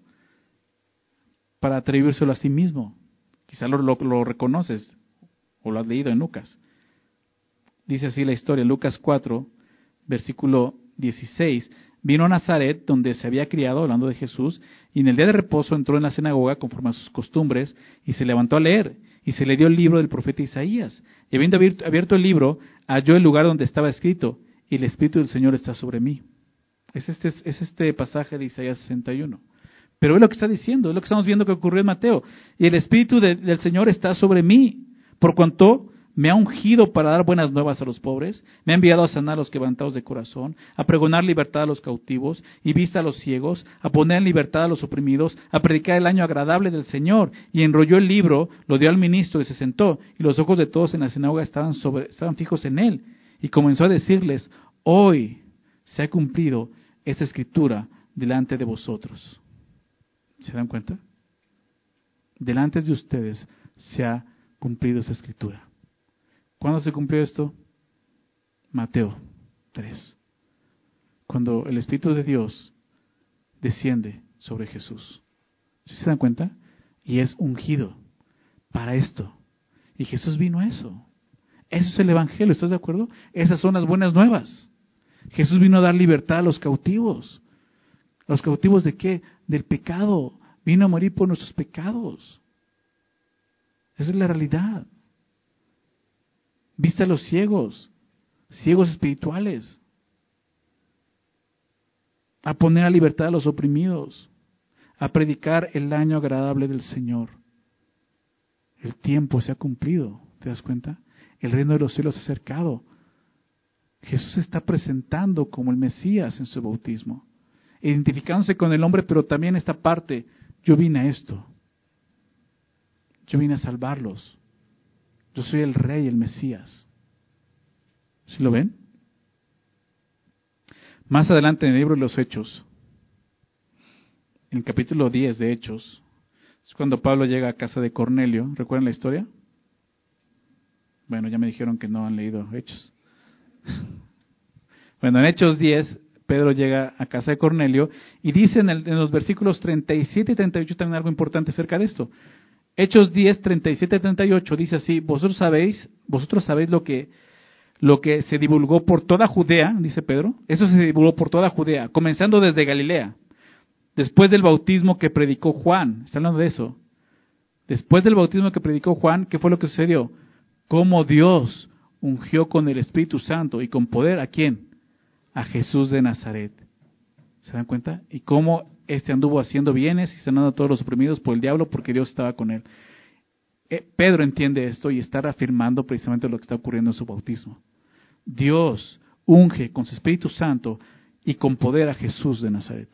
para atribuírselo a sí mismo. Quizá lo, lo, lo, reconoces o lo has leído en Lucas. Dice así la historia, Lucas 4, versículo 16. Vino a Nazaret, donde se había criado, hablando de Jesús, y en el día de reposo entró en la sinagoga conforme a sus costumbres, y se levantó a leer, y se le dio el libro del profeta Isaías. Y habiendo abierto el libro, halló el lugar donde estaba escrito, y el Espíritu del Señor está sobre mí. Es este, es este pasaje de Isaías 61. Pero es lo que está diciendo, es lo que estamos viendo que ocurrió en Mateo. Y el Espíritu del Señor está sobre mí, por cuanto me ha ungido para dar buenas nuevas a los pobres, me ha enviado a sanar a los quebrantados de corazón, a pregonar libertad a los cautivos y vista a los ciegos, a poner en libertad a los oprimidos, a predicar el año agradable del Señor. Y enrolló el libro, lo dio al ministro y se sentó, y los ojos de todos en la sinagoga estaban, sobre, estaban fijos en él. Y comenzó a decirles, hoy se ha cumplido esa escritura delante de vosotros. ¿Se dan cuenta? Delante de ustedes se ha cumplido esa escritura. ¿Cuándo se cumplió esto? Mateo 3. Cuando el Espíritu de Dios desciende sobre Jesús. ¿Sí se dan cuenta? Y es ungido para esto. Y Jesús vino a eso. Eso es el Evangelio, ¿estás de acuerdo? Esas son las buenas nuevas. Jesús vino a dar libertad a los cautivos. ¿Los cautivos de qué? Del pecado. Vino a morir por nuestros pecados. Esa es la realidad. Viste a los ciegos, ciegos espirituales. A poner a libertad a los oprimidos. A predicar el año agradable del Señor. El tiempo se ha cumplido, ¿te das cuenta? El reino de los cielos se ha acercado. Jesús se está presentando como el Mesías en su bautismo, identificándose con el hombre, pero también esta parte, yo vine a esto. Yo vine a salvarlos. Yo soy el rey, el Mesías. ¿Sí lo ven? Más adelante en el libro de los Hechos, en el capítulo 10 de Hechos, es cuando Pablo llega a casa de Cornelio. ¿Recuerdan la historia? Bueno, ya me dijeron que no han leído Hechos. Bueno, en Hechos 10, Pedro llega a casa de Cornelio y dice en, en, los versículos 37 y 38 también algo importante acerca de esto. Hechos 10, 37 y 38 dice así, vosotros sabéis, vosotros sabéis lo que, lo que se divulgó por toda Judea, dice Pedro, eso se divulgó por toda Judea, comenzando desde Galilea, después del bautismo que predicó Juan, está hablando de eso, después del bautismo que predicó Juan, ¿qué fue lo que sucedió? Cómo Dios ungió con el Espíritu Santo y con poder a quién? A Jesús de Nazaret. ¿Se dan cuenta? Y cómo este anduvo haciendo bienes y sanando a todos los oprimidos por el diablo porque Dios estaba con él. Eh, Pedro entiende esto y está reafirmando precisamente lo que está ocurriendo en su bautismo. Dios unge con su Espíritu Santo y con poder a Jesús de Nazaret.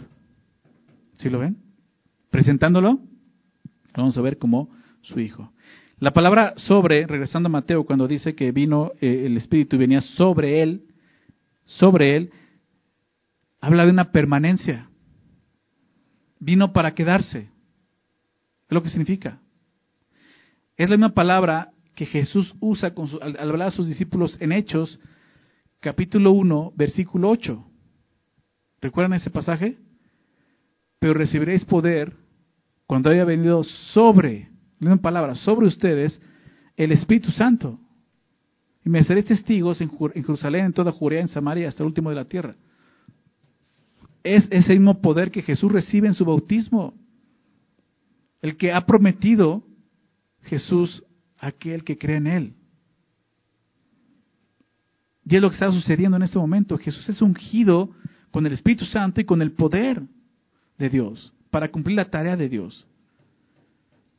¿Sí lo ven? Presentándolo, vamos a ver como su hijo. La palabra sobre, regresando a Mateo, cuando dice que vino eh, el Espíritu y venía sobre él, sobre él, habla de una permanencia. Vino para quedarse. Es lo que significa. Es la misma palabra que Jesús usa con al, al, hablar a sus discípulos en Hechos, capítulo 1, versículo 8. ¿Recuerdan ese pasaje? Pero recibiréis poder cuando haya venido sobre, la misma palabra, sobre ustedes el Espíritu Santo. Y me seréis testigos en, en Jerusalén, en toda Judea, en Samaria, hasta el último de la tierra. Es ese mismo poder que Jesús recibe en su bautismo. El que ha prometido Jesús a aquel que cree en Él. Y es lo que está sucediendo en este momento. Jesús es ungido con el Espíritu Santo y con el poder de Dios para cumplir la tarea de Dios.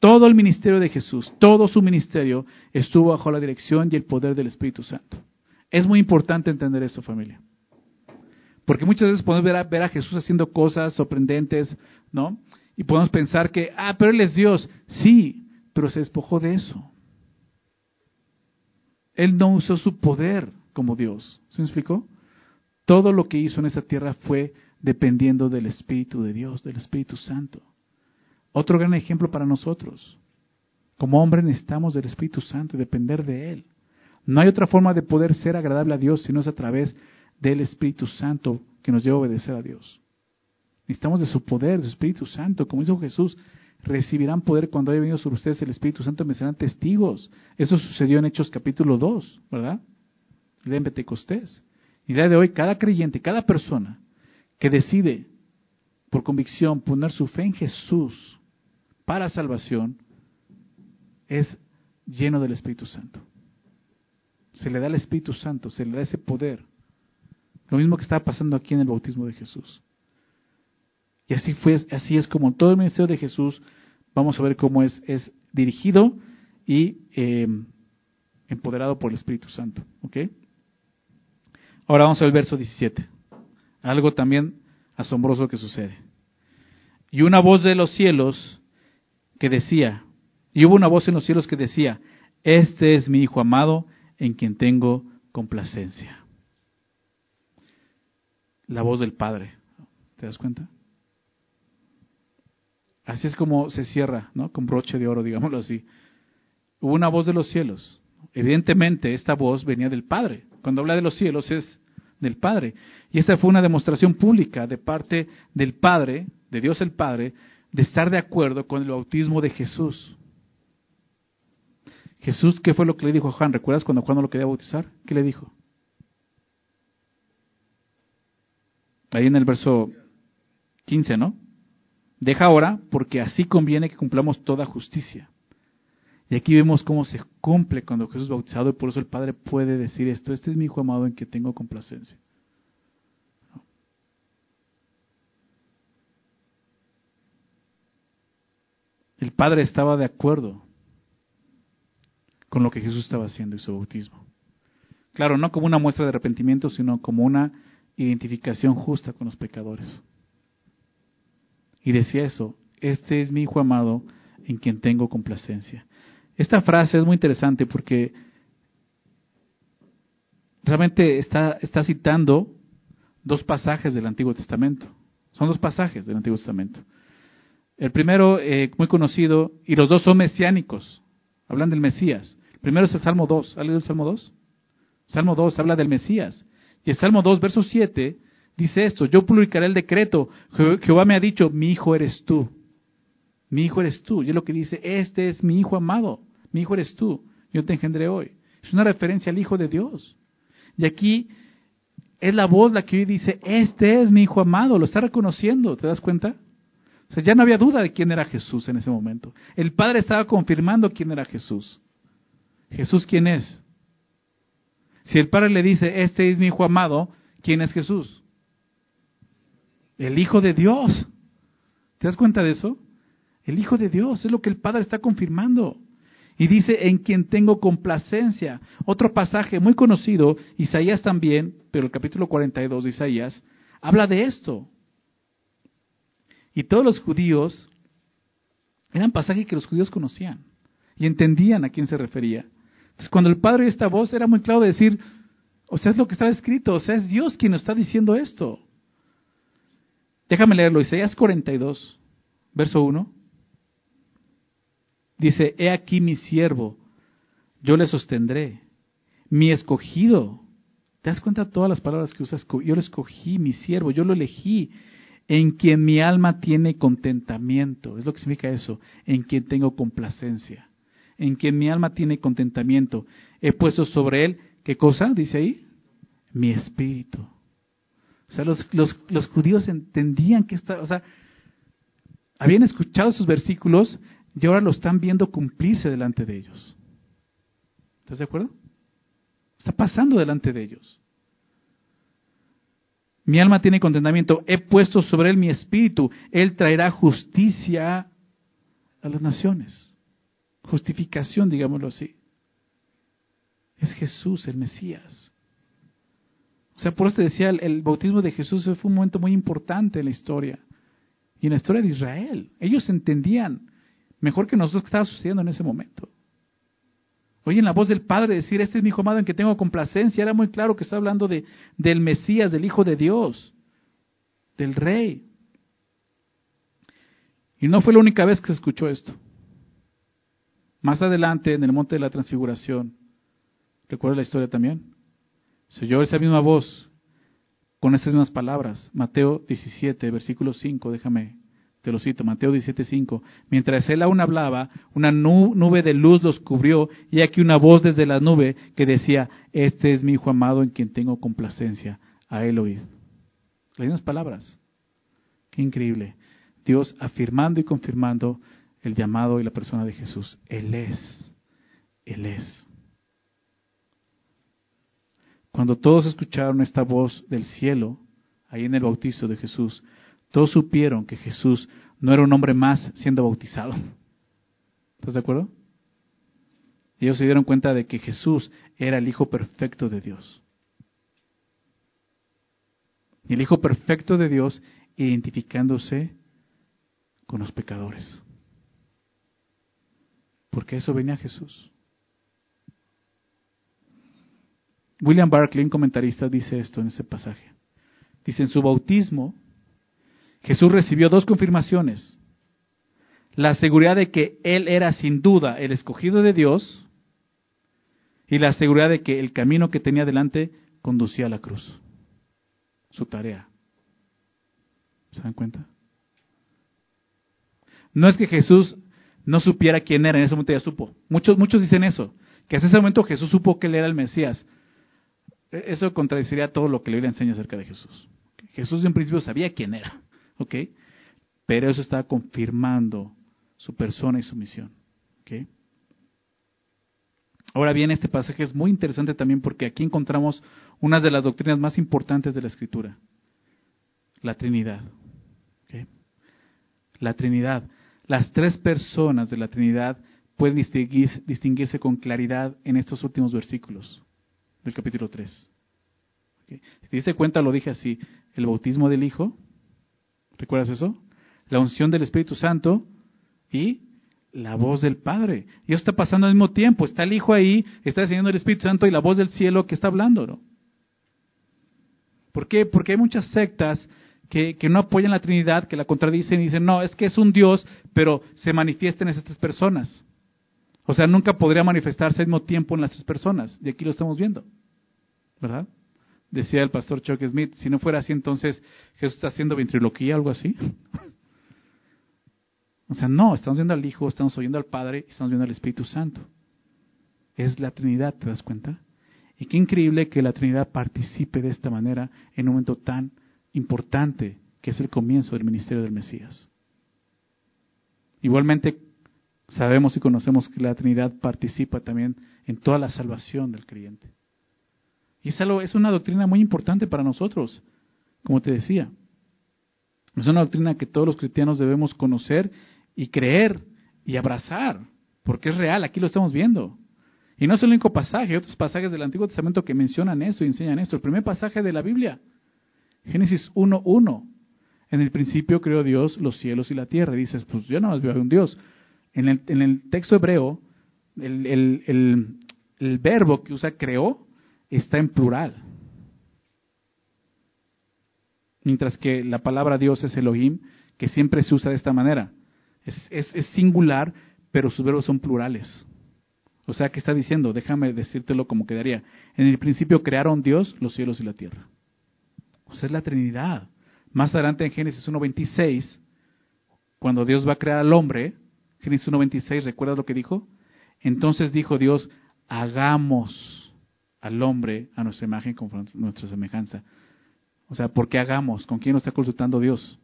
Todo el ministerio de Jesús, todo su ministerio estuvo bajo la dirección y el poder del Espíritu Santo. Es muy importante entender esto, familia. Porque muchas veces podemos ver a, Jesús haciendo cosas sorprendentes, ¿no? Y podemos pensar que, ah, pero Él es Dios. Sí, pero se despojó de eso. Él no usó su poder como Dios. ¿Se me explicó? Todo lo que hizo en esta tierra fue dependiendo del Espíritu de Dios, del Espíritu Santo. Otro gran ejemplo para nosotros. Como hombre necesitamos del Espíritu Santo y depender de Él. No hay otra forma de poder ser agradable a Dios si no es a través del Espíritu Santo que nos lleva a obedecer a Dios. Necesitamos de su poder, de su Espíritu Santo. Como dijo Jesús, recibirán poder cuando haya venido sobre ustedes el Espíritu Santo, me serán testigos. Eso sucedió en Hechos capítulo 2, ¿verdad? De Pentecostés. Y día de hoy, cada creyente, cada persona que decide por convicción poner su fe en Jesús para salvación, es lleno del Espíritu Santo. Se le da el Espíritu Santo, se le da ese poder. Lo mismo que estaba pasando aquí en el bautismo de Jesús. Y así fue, así es como todo el ministerio de Jesús, vamos a ver cómo es, es dirigido y eh, empoderado por el Espíritu Santo. ¿Ok? Ahora vamos al verso 17. Algo también asombroso que sucede. Y una voz de los cielos que decía, y hubo una voz en los cielos que decía, este es mi Hijo amado en quien tengo complacencia. La voz del Padre. ¿Te das cuenta? Así es como se cierra, ¿no? Con broche de oro, digámoslo así. Hubo una voz de los cielos. Evidentemente, esta voz venía del Padre. Cuando habla de los cielos es del Padre. Y esta fue una demostración pública de parte del Padre, de Dios el Padre, de estar de acuerdo con el bautismo de Jesús. Jesús, ¿qué fue lo que le dijo a Juan? ¿Recuerdas cuando Juan lo quería bautizar? ¿Qué le dijo? Ahí en el verso 15, ¿no? Deja ahora, porque así conviene que cumplamos toda justicia. Y aquí vemos cómo se cumple cuando Jesús es bautizado y por eso el Padre puede decir esto, este es mi Hijo amado en que tengo complacencia. El Padre estaba de acuerdo con lo que Jesús estaba haciendo en su bautismo. Claro, no como una muestra de arrepentimiento, sino como una identificación justa con los pecadores. Y decía eso, este es mi Hijo amado en quien tengo complacencia. Esta frase es muy interesante porque realmente está, citando dos pasajes del Antiguo Testamento. Son dos pasajes del Antiguo Testamento. El primero, eh, muy conocido, y los dos son mesiánicos. Hablan del Mesías. El primero es el Salmo 2. ¿Ha leído el Salmo 2? Salmo 2 habla del Mesías. Y el Salmo 2, verso 7, dice esto, yo publicaré el decreto. Jehová me ha dicho, mi hijo eres tú. Mi hijo eres tú. Y es lo que dice, este es mi hijo amado. Mi hijo eres tú. Yo te engendré hoy. Es una referencia al Hijo de Dios. Y aquí es la voz la que hoy dice, este es mi hijo amado, lo está reconociendo, ¿te das cuenta? O sea, ya no había duda de quién era Jesús en ese momento. El Padre estaba confirmando quién era Jesús. Jesús, ¿quién es? Si el Padre le dice, este es mi Hijo amado, ¿quién es Jesús? El Hijo de Dios. ¿Te das cuenta de eso? El Hijo de Dios es lo que el Padre está confirmando. Y dice, en quien tengo complacencia. Otro pasaje muy conocido, Isaías también, pero el capítulo 42 de Isaías, habla de esto. Y todos los judíos, eran pasajes que los judíos conocían y entendían a quién se refería. Entonces, cuando el Padre oye esta voz, era muy claro decir, o sea, es lo que está escrito, o sea, es Dios quien nos está diciendo esto. Déjame leerlo, Isaías 42, verso 1. Dice, he aquí mi siervo, yo le sostendré, mi escogido. ¿Te das cuenta de todas las palabras que usas? Yo lo escogí, mi siervo, yo lo elegí, en quien mi alma tiene contentamiento. Es lo que significa eso, en quien tengo complacencia en quien mi alma tiene contentamiento. He puesto sobre él, ¿qué cosa? Dice ahí, mi espíritu. O sea, los, los, judíos entendían que esta, o sea, habían escuchado sus versículos y ahora lo están viendo cumplirse delante de ellos. ¿Estás de acuerdo? Está pasando delante de ellos. Mi alma tiene contentamiento. He puesto sobre él mi espíritu. Él traerá justicia a las naciones justificación, digámoslo así. Es Jesús, el Mesías. O sea, por eso te decía, el, bautismo de Jesús fue un momento muy importante en la historia. Y en la historia de Israel. Ellos entendían mejor que nosotros qué estaba sucediendo en ese momento. Oyen la voz del Padre decir, este es mi hijo amado en que tengo complacencia. Era muy claro que está hablando de, del Mesías, del Hijo de Dios, del Rey. Y no fue la única vez que se escuchó esto. Más adelante, en el monte de la transfiguración, ¿recuerdas la historia también? Se esa misma voz con esas mismas palabras. Mateo 17, versículo 5, déjame, te lo cito, Mateo 17, 5. Mientras él aún hablaba, una nube de luz los cubrió y aquí una voz desde la nube que decía, este es mi hijo amado en quien tengo complacencia, a él oíd. Las mismas palabras. Qué increíble. Dios afirmando y confirmando el llamado y la persona de Jesús. Él es, Él es. Cuando todos escucharon esta voz del cielo, ahí en el bautizo de Jesús, todos supieron que Jesús no era un hombre más siendo bautizado. ¿Estás de acuerdo? ellos se dieron cuenta de que Jesús era el Hijo perfecto de Dios. Y el Hijo perfecto de Dios identificándose con los pecadores porque eso venía Jesús. William Barclay, un comentarista, dice esto en ese pasaje. Dice, en su bautismo, Jesús recibió dos confirmaciones. La seguridad de que Él era sin duda el escogido de Dios y la seguridad de que el camino que tenía delante conducía a la cruz. Su tarea. ¿Se dan cuenta? No es que Jesús no supiera quién era, en ese momento ya supo. Muchos, muchos dicen eso, que en ese momento Jesús supo que él era el Mesías. E, eso contradeciría todo lo que la Biblia enseña acerca de Jesús. Jesús en principio sabía quién era, ¿ok? Pero eso estaba confirmando su persona y su misión. Ahora bien, este pasaje es muy interesante también porque aquí encontramos una de las doctrinas más importantes de la Escritura, la Trinidad. La Trinidad. Las tres personas de la Trinidad pueden distinguirse, con claridad en estos últimos versículos del capítulo 3. Si te diste cuenta, lo dije así, el bautismo del Hijo, ¿recuerdas eso? La unción del Espíritu Santo y la voz del Padre. Y eso está pasando al mismo tiempo. Está el Hijo ahí, está enseñando el Espíritu Santo y la voz del cielo que está hablando. ¿no? ¿Por qué? Porque hay muchas sectas que, no apoyan la Trinidad, que la contradicen y dicen, no, es que es un Dios, pero se manifiesta en estas personas. O sea, nunca podría manifestarse al mismo tiempo en las tres personas. Y aquí lo estamos viendo. ¿Verdad? Decía el pastor Chuck Smith, si no fuera así, entonces Jesús está haciendo ventriloquía, algo así. o sea, no, estamos viendo al Hijo, estamos oyendo al Padre y estamos viendo al Espíritu Santo. Es la Trinidad, ¿te das cuenta? Y qué increíble que la Trinidad participe de esta manera en un momento tan importante que es el comienzo del ministerio del Mesías. Igualmente, sabemos y conocemos que la Trinidad participa también en toda la salvación del creyente. Y es, es una doctrina muy importante para nosotros, como te decía. Es una doctrina que todos los cristianos debemos conocer y creer y abrazar, porque es real, aquí lo estamos viendo. Y no es el único pasaje, hay otros pasajes del Antiguo Testamento que mencionan eso y enseñan esto. El primer pasaje de la Biblia, Génesis 1.1. En el principio creó Dios los cielos y la tierra. Y dices, pues yo no más veo a un Dios. En el, texto hebreo, el, verbo que usa creó está en plural. Mientras que la palabra Dios es Elohim, que siempre se usa de esta manera. Es, es, es singular, pero sus verbos son plurales. O sea, ¿qué está diciendo? Déjame decírtelo como quedaría. En el principio crearon Dios los cielos y la tierra. Sea, es la Trinidad. Más adelante en Génesis 1.26, cuando Dios va a crear al hombre, Génesis 1.26, ¿recuerdas lo que dijo? Entonces dijo Dios, hagamos al hombre a nuestra imagen con nuestra semejanza. O sea, ¿por qué hagamos? ¿Con quién lo está consultando Dios?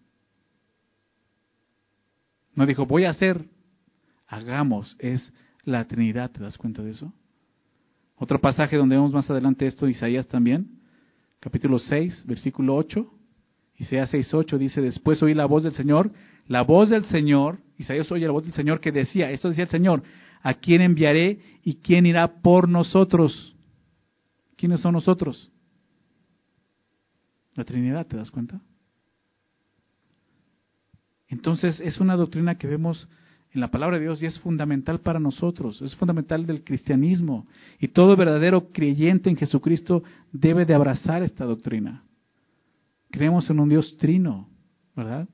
No dijo, voy a hacer, hagamos, es la Trinidad, ¿te das cuenta de eso? Otro pasaje donde vemos más adelante esto, Isaías también, capítulo 6, versículo 8. Isaías 6, 8 dice, después oí la voz del Señor, la voz del Señor, Isaías oye la voz del Señor que decía, esto decía el Señor, ¿a quién enviaré y quién irá por nosotros? ¿Quiénes son nosotros? La Trinidad, ¿te das cuenta? Entonces es una doctrina que vemos en la palabra de Dios y es fundamental para nosotros, es fundamental del cristianismo. Y todo verdadero creyente en Jesucristo debe de abrazar esta doctrina. Creemos en un Dios trino, ¿verdad?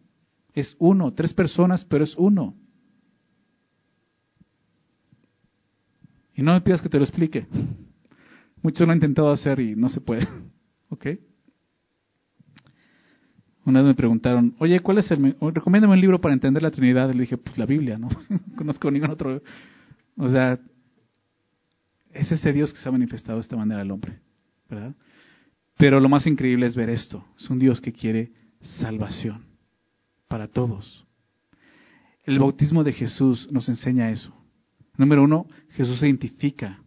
Es uno, tres personas, pero es uno. Y no me pidas que te lo explique. Muchos lo han intentado hacer y no se puede. ¿Ok? Una vez me preguntaron, oye, ¿cuál es el... Recomiéndame un libro para entender la Trinidad. Le dije, pues la Biblia, ¿no? no conozco ningún otro. O sea, es este Dios que se ha manifestado de esta manera al hombre, ¿verdad? Pero lo más increíble es ver esto. Es un Dios que quiere salvación para todos. El bautismo de Jesús nos enseña eso. Número uno, Jesús se identifica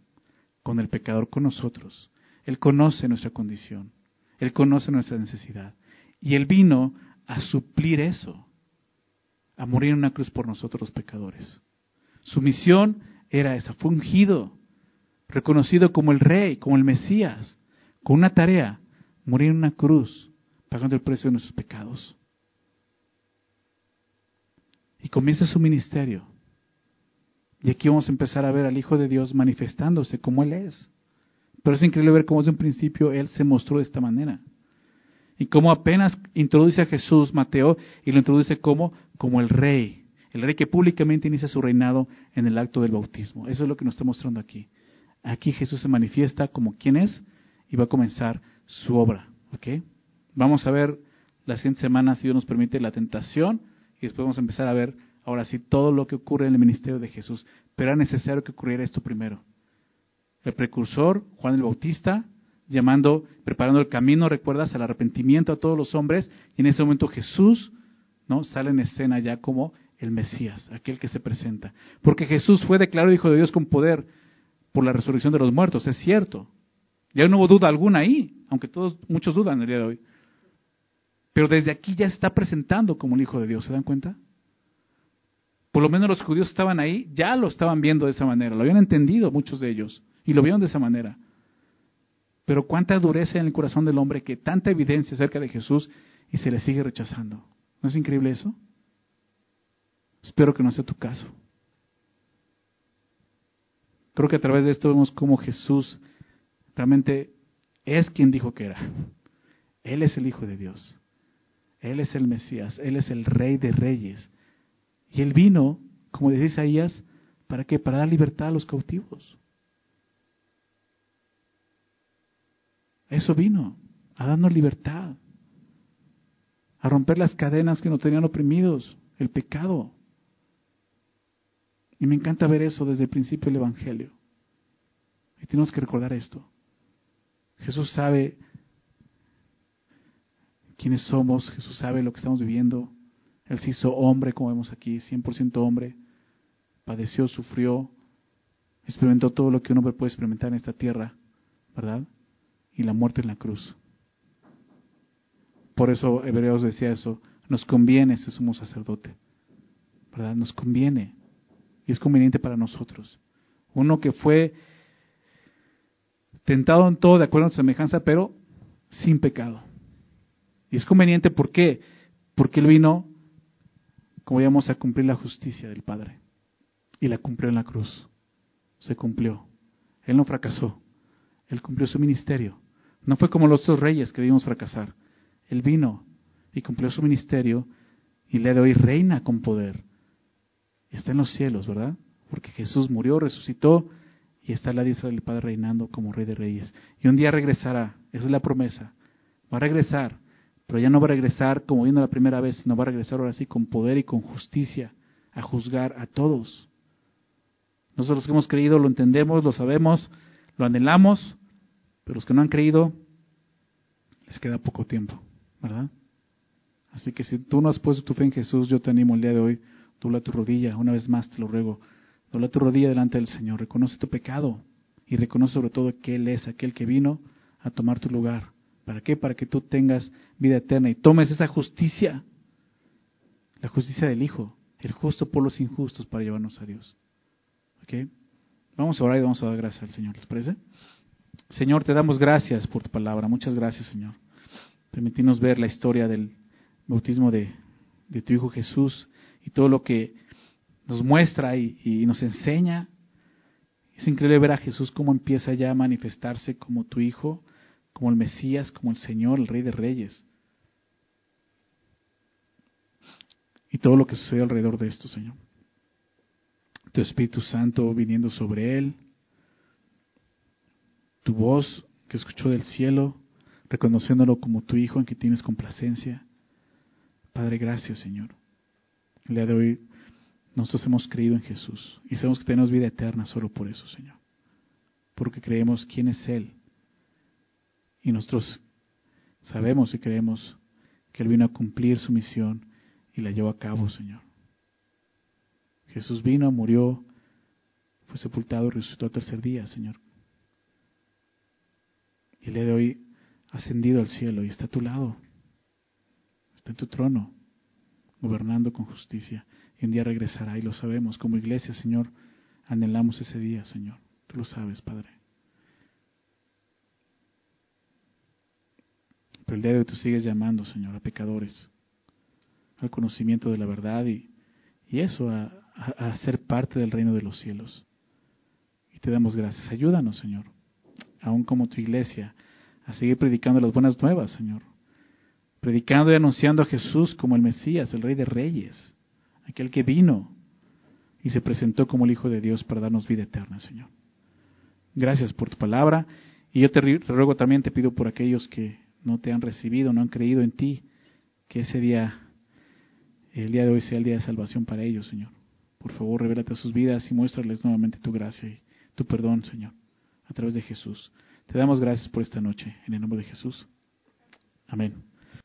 con el pecador, con nosotros. Él conoce nuestra condición. Él conoce nuestra necesidad. Y Él vino a suplir eso, a morir en una cruz por nosotros los pecadores. Su misión era esa, fue ungido, reconocido como el rey, como el Mesías, con una tarea, morir en una cruz, pagando el precio de nuestros pecados. Y comienza su ministerio. Y aquí vamos a empezar a ver al Hijo de Dios manifestándose como Él es. Pero es increíble ver cómo desde un principio Él se mostró de esta manera. Y cómo apenas introduce a Jesús, Mateo, y lo introduce como, como el rey, el rey que públicamente inicia su reinado en el acto del bautismo. Eso es lo que nos está mostrando aquí. Aquí Jesús se manifiesta como quien es y va a comenzar su obra. Vamos a ver la siguiente semana, si Dios nos permite, la tentación y después vamos a empezar a ver ahora sí todo lo que ocurre en el ministerio de Jesús. Pero era necesario que ocurriera esto primero. El precursor, Juan el Bautista, llamando, preparando el camino, recuerdas, al arrepentimiento a todos los hombres, y en ese momento Jesús ¿no? sale en escena ya como el Mesías, aquel que se presenta. Porque Jesús fue declarado Hijo de Dios con poder por la resurrección de los muertos, es cierto. Ya no hubo duda alguna ahí, aunque todos, muchos dudan el día de hoy. Pero desde aquí ya se está presentando como el Hijo de Dios, ¿se dan cuenta? Por lo menos los judíos estaban ahí, ya lo estaban viendo de esa manera, lo habían entendido muchos de ellos, y lo vieron de esa manera. Pero cuánta dureza en el corazón del hombre que tanta evidencia acerca de Jesús y se le sigue rechazando. ¿No es increíble eso? Espero que no sea tu caso. Creo que a través de esto vemos cómo Jesús realmente es quien dijo que era. Él es el Hijo de Dios. Él es el Mesías. Él es el Rey de Reyes. Y Él vino, como decía Isaías, ¿para qué? Para dar libertad a los cautivos. Eso vino, a darnos libertad, a romper las cadenas que nos tenían oprimidos, el pecado. Y me encanta ver eso desde el principio del Evangelio. Y tenemos que recordar esto. Jesús sabe quiénes somos, Jesús sabe lo que estamos viviendo. Él se hizo hombre, como vemos aquí, 100% hombre. Padeció, sufrió, experimentó todo lo que un hombre puede experimentar en esta tierra, ¿verdad? Y la muerte en la cruz. Por eso Hebreos decía eso, nos conviene ese sumo sacerdote, ¿verdad? Nos conviene y es conveniente para nosotros. Uno que fue tentado en todo de acuerdo a su semejanza, pero sin pecado. Y es conveniente, ¿por qué? Porque Él vino, como digamos, a cumplir la justicia del Padre. Y la cumplió en la cruz. Se cumplió. Él no fracasó. Él cumplió su ministerio. No fue como los otros reyes que vimos fracasar. Él vino y cumplió su ministerio y le de hoy reina con poder. Está en los cielos, ¿verdad? Porque Jesús murió, resucitó y está la diestra del Padre reinando como Rey de Reyes. Y un día regresará, esa es la promesa. Va a regresar, pero ya no va a regresar como vino la primera vez, sino va a regresar ahora sí con poder y con justicia a juzgar a todos. Nosotros que hemos creído lo entendemos, lo sabemos, lo anhelamos, pero los que no han creído, les queda poco tiempo, ¿verdad? Así que si tú no has puesto tu fe en Jesús, yo te animo el día de hoy, dobla tu rodilla, una vez más te lo ruego, Dobla tu rodilla delante del Señor, reconoce tu pecado y reconoce sobre todo que Él es aquel que vino a tomar tu lugar. ¿Para qué? Para que tú tengas vida eterna y tomes esa justicia, la justicia del Hijo, el justo por los injustos para llevarnos a Dios. ¿Ok? Vamos a orar y vamos a dar gracias al Señor, ¿les parece? Señor, te damos gracias por tu palabra. Muchas gracias, Señor. Permitirnos ver la historia del bautismo de, de tu Hijo Jesús y todo lo que nos muestra y, nos enseña. Es increíble ver a Jesús cómo empieza ya a manifestarse como tu Hijo, como el Mesías, como el Señor, el Rey de Reyes. Y todo lo que sucede alrededor de esto, Señor. Tu Espíritu Santo viniendo sobre Él, tu voz que escuchó del cielo, reconociéndolo como tu Hijo en que tienes complacencia. Padre, gracias, Señor. El día de hoy nosotros hemos creído en Jesús y sabemos que tenemos vida eterna solo por eso, Señor. Porque creemos quién es Él. Y nosotros sabemos y creemos que Él vino a cumplir su misión y la llevó a cabo, Señor. Jesús vino, murió, fue sepultado y resucitó al tercer día, Señor. Y el día de hoy ascendido al cielo y está a tu lado. Está en tu trono, gobernando con justicia un día regresará y lo sabemos. Como iglesia, Señor, anhelamos ese día, Señor. Tú lo sabes, Padre. Pero el día de hoy tú sigues llamando, Señor, a pecadores, al conocimiento de la verdad y, y eso, a, a ser parte del reino de los cielos. Y te damos gracias. Ayúdanos, Señor, aún como tu iglesia, a seguir predicando las buenas nuevas, Señor. Predicando y anunciando a Jesús como el Mesías, el Rey de Reyes aquel que vino y se presentó como el Hijo de Dios para darnos vida eterna, Señor. Gracias por tu palabra y yo te ruego también, te pido por aquellos que no te han recibido, no han creído en ti, que ese día, el día de hoy sea el día de salvación para ellos, Señor. Por favor, revélate a sus vidas y muéstrales nuevamente tu gracia y tu perdón, Señor, a través de Jesús. Te damos gracias por esta noche, en el nombre de Jesús. Amén.